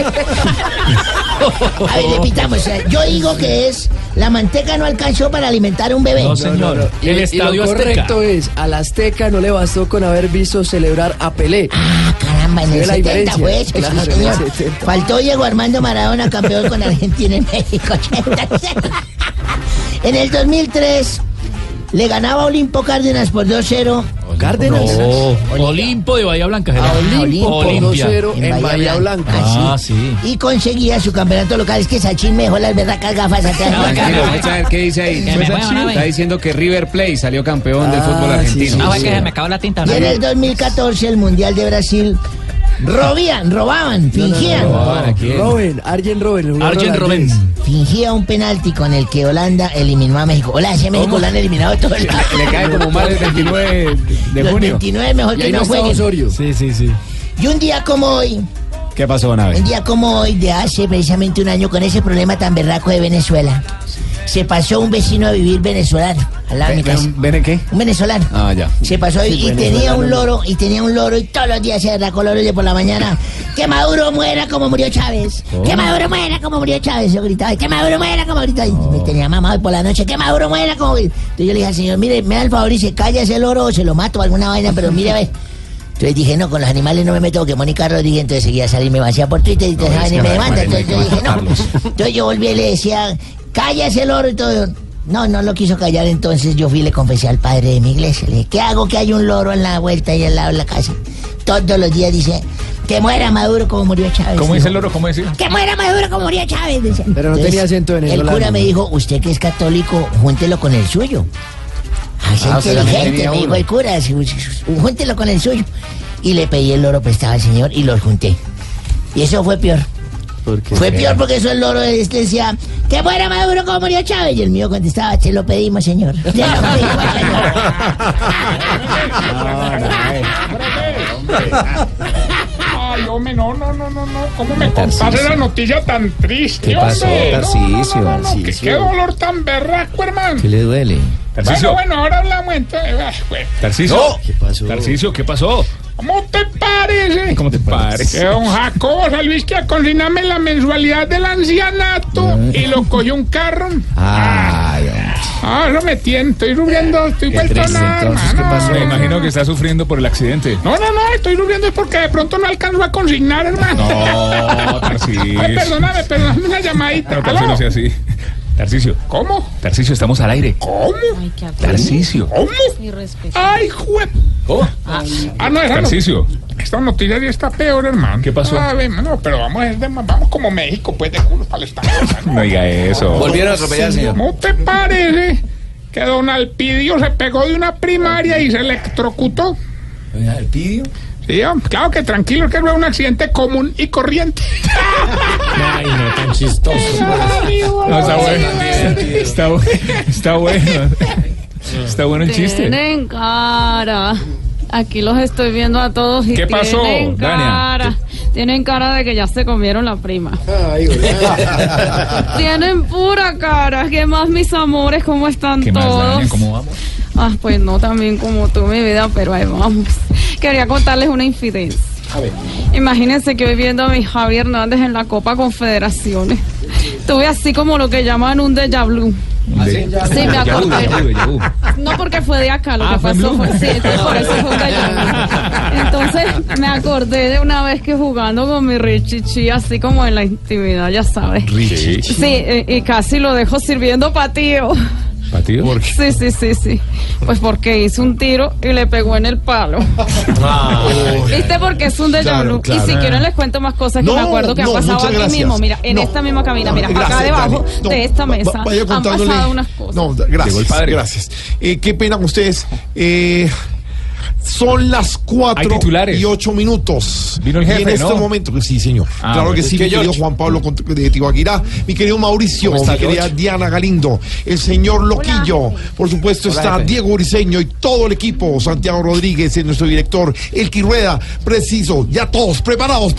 A ver, repitamos. Yo digo que es la manteca no alcanzó para alimentar un bebé. No, señor. Y, El y Estadio lo Azteca. correcto es, al Azteca no le bastó con haber visto celebrar a Pelé. Ah, caramba, en ¿Sí el ve la 70 diferencia? fue eso, sí, Claro, en el señor. 70. Faltó Diego Armando Maradona, campeón con Argentina y México. 86. en el 2003 le ganaba Olimpo Cárdenas por 2-0. Cárdenas. No. Olimpo de Bahía Blanca. A Gerardo. Olimpo por Olimpia. 2-0 en Bahía Blanca. Ah, sí. Y conseguía su campeonato local. Es que Sachín me dejó las verdacas gafas atrás. Tranquilo, vamos a ver qué dice ahí. Me Abe. Está diciendo que River Plate salió campeón del Ah, fútbol argentino. sí, Ah, sí. que se me acabó la tinta. Y en el 2014 el Mundial de Brasil robían, robaban, fingían. Robin, Arjen Robin. Arjen holandés. Fingía un penalti con el que Holanda eliminó a México. Hola, ese México lo han eliminado todo el Le cae como mal el 29 de Los junio. 29 mejor Y que ahí no jueguen. Osorio. Sí, sí, sí. Y un día como hoy, ¿Qué pasó, don Abe? un día como hoy de hace precisamente un año con ese problema tan berraco de Venezuela, se pasó un vecino a vivir venezolano al lado de mi ¿Ven- casa. ven- ¿Ven en qué? Un venezolano. Ah, ya. Se pasó Sí, y tenía un loro, y tenía un loro, y todos los días se derracó loro y por la mañana. Que Maduro muera como murió Chávez. Que Maduro muera como murió Chávez. Yo gritaba, que Maduro muera como gritaba. Y me tenía mamado y por la noche, que Maduro muera como Entonces yo le dije al señor, mire, me da el favor y se calla ese loro o se lo mato alguna vaina, pero mire, ve. Entonces dije, no, con los animales no me meto porque Mónica Rodríguez entonces seguía a salir, me vacía por Twitter y No, y que me demanda. Entonces yo que dije, no. Entonces yo volví y le decía, calla ese loro y todo. No, no lo quiso callar, entonces yo fui y le confesé al padre de mi iglesia. Le dije, ¿qué hago que hay un loro en la vuelta y al lado de la casa? Todos los días dice, que muera Maduro como murió Chávez. ¿Cómo dice el loro? ¿Cómo decía? Que muera Maduro como murió Chávez. Pero no tenía acento El venezolano. cura me dijo, usted que es católico, júntelo con el suyo. Ah, es Ah, también inteligente, me dijo el cura, júntelo con el suyo. Y le pedí el loro prestado al señor y los junté. Y eso fue peor. Fue peor porque eso el loro este decía, que muera Maduro como murió Chávez. Y el mío contestaba, te lo pedimos, señor. Te lo pedimos, señor. Ay, hombre, no, no, no, no, no. ¿Cómo me Tarcisio. contaste esa noticia tan triste, ¿Qué pasó, hombre? No, no, no, no, qué- Tarcisio. Qué dolor tan berraco, hermano. ¿Qué le duele? Tarcisio. Bueno, bueno, ahora hablamos entonces. Ay, güey. Tarcisio. ¿Qué pasó? Tarcisio, ¿qué pasó? ¿Cómo te parece? ¿Cómo te parece? Que don Jacobo que a consignarme la mensualidad del ancianato y lo cogió un carro. Ay, Ah, eso me tiene, estoy rubiendo, estoy vuelto nada, entonces, ¿qué hermano. pasó? Me imagino que está sufriendo por el accidente. No, no, no, estoy rubiendo es porque de pronto no alcanzo a consignar, hermano. No, Tarcisio. Ay, perdóname, perdóname una llamadita. No, Tarcisio, ¿Aló? no sea así. Tarcisio. ¿Cómo? Tarcisio, estamos al aire. ¿Cómo? Tarcisio. ¿Cómo? Ay, jue... ¿Cómo? Ah, no, esa no. Tarcisio. Esta noticia ya está peor, hermano. ¿Qué pasó? Ah, ve, no, pero vamos, es de- vamos como México, pues, de culo para el estado. No diga eso. Volvieron a atropellar señor. ¿No te parece que don Alpidio se pegó de una primaria y se electrocutó? ¿El pidio? Sí, claro que tranquilo, que no es un accidente común y corriente. Ay, no tan chistoso. No, está bueno. Está bueno. Está bueno. Está bueno el chiste. Tienen cara. Aquí los estoy viendo a todos y ¿Qué pasó, tienen Dania? cara. Tienen cara de que ya se comieron la prima. Tienen pura cara. ¿Qué más, mis amores? ¿Cómo están ¿Qué más, todos? Dania? ¿Cómo vamos? Ah, pues no también como tú, mi vida, pero ahí vamos. Quería contarles una infidencia. A ver. Imagínense que hoy viendo a mi Javi Hernández en la Copa Confederaciones, tuve así como lo que llaman un déjà vu. Sí, me acordé. No porque fue de acá, lo Ah, que pasó fue, sí, entonces por eso fue un déjà. Entonces me acordé de una vez que jugando con mi Richichi, así como en la intimidad, ya sabes. Richie. Sí, y, y casi lo dejo sirviendo patío. ¿Patido? ¿Por Sí, sí, sí, sí. Pues porque hizo un tiro y le pegó en el palo. ¿Viste? Porque es un déjà Claro, vu. claro. Y si quieren les cuento más cosas que No, me acuerdo que no, han pasado aquí gracias. mismo. Mira, en No. esta misma cabina, mira, Gracias, acá debajo de esta mesa han pasado unas cosas. No, Llegó el gracias. padre. Gracias. Eh, qué pena con ustedes. Eh, son las Hay cuatro titulares. y ocho minutos. Vino el jefe, Y en este ¿no? momento, sí, señor. Ah, claro que sí, mi querido George. Juan Pablo de Tibaquirá, mi querido Mauricio, ¿Cómo está, mi querida George? Diana Galindo, el señor Loquillo, por supuesto Hola, está jefe. Diego Briseño y todo el equipo, Santiago Rodríguez, nuestro director, el Rueda, preciso, ya todos preparados.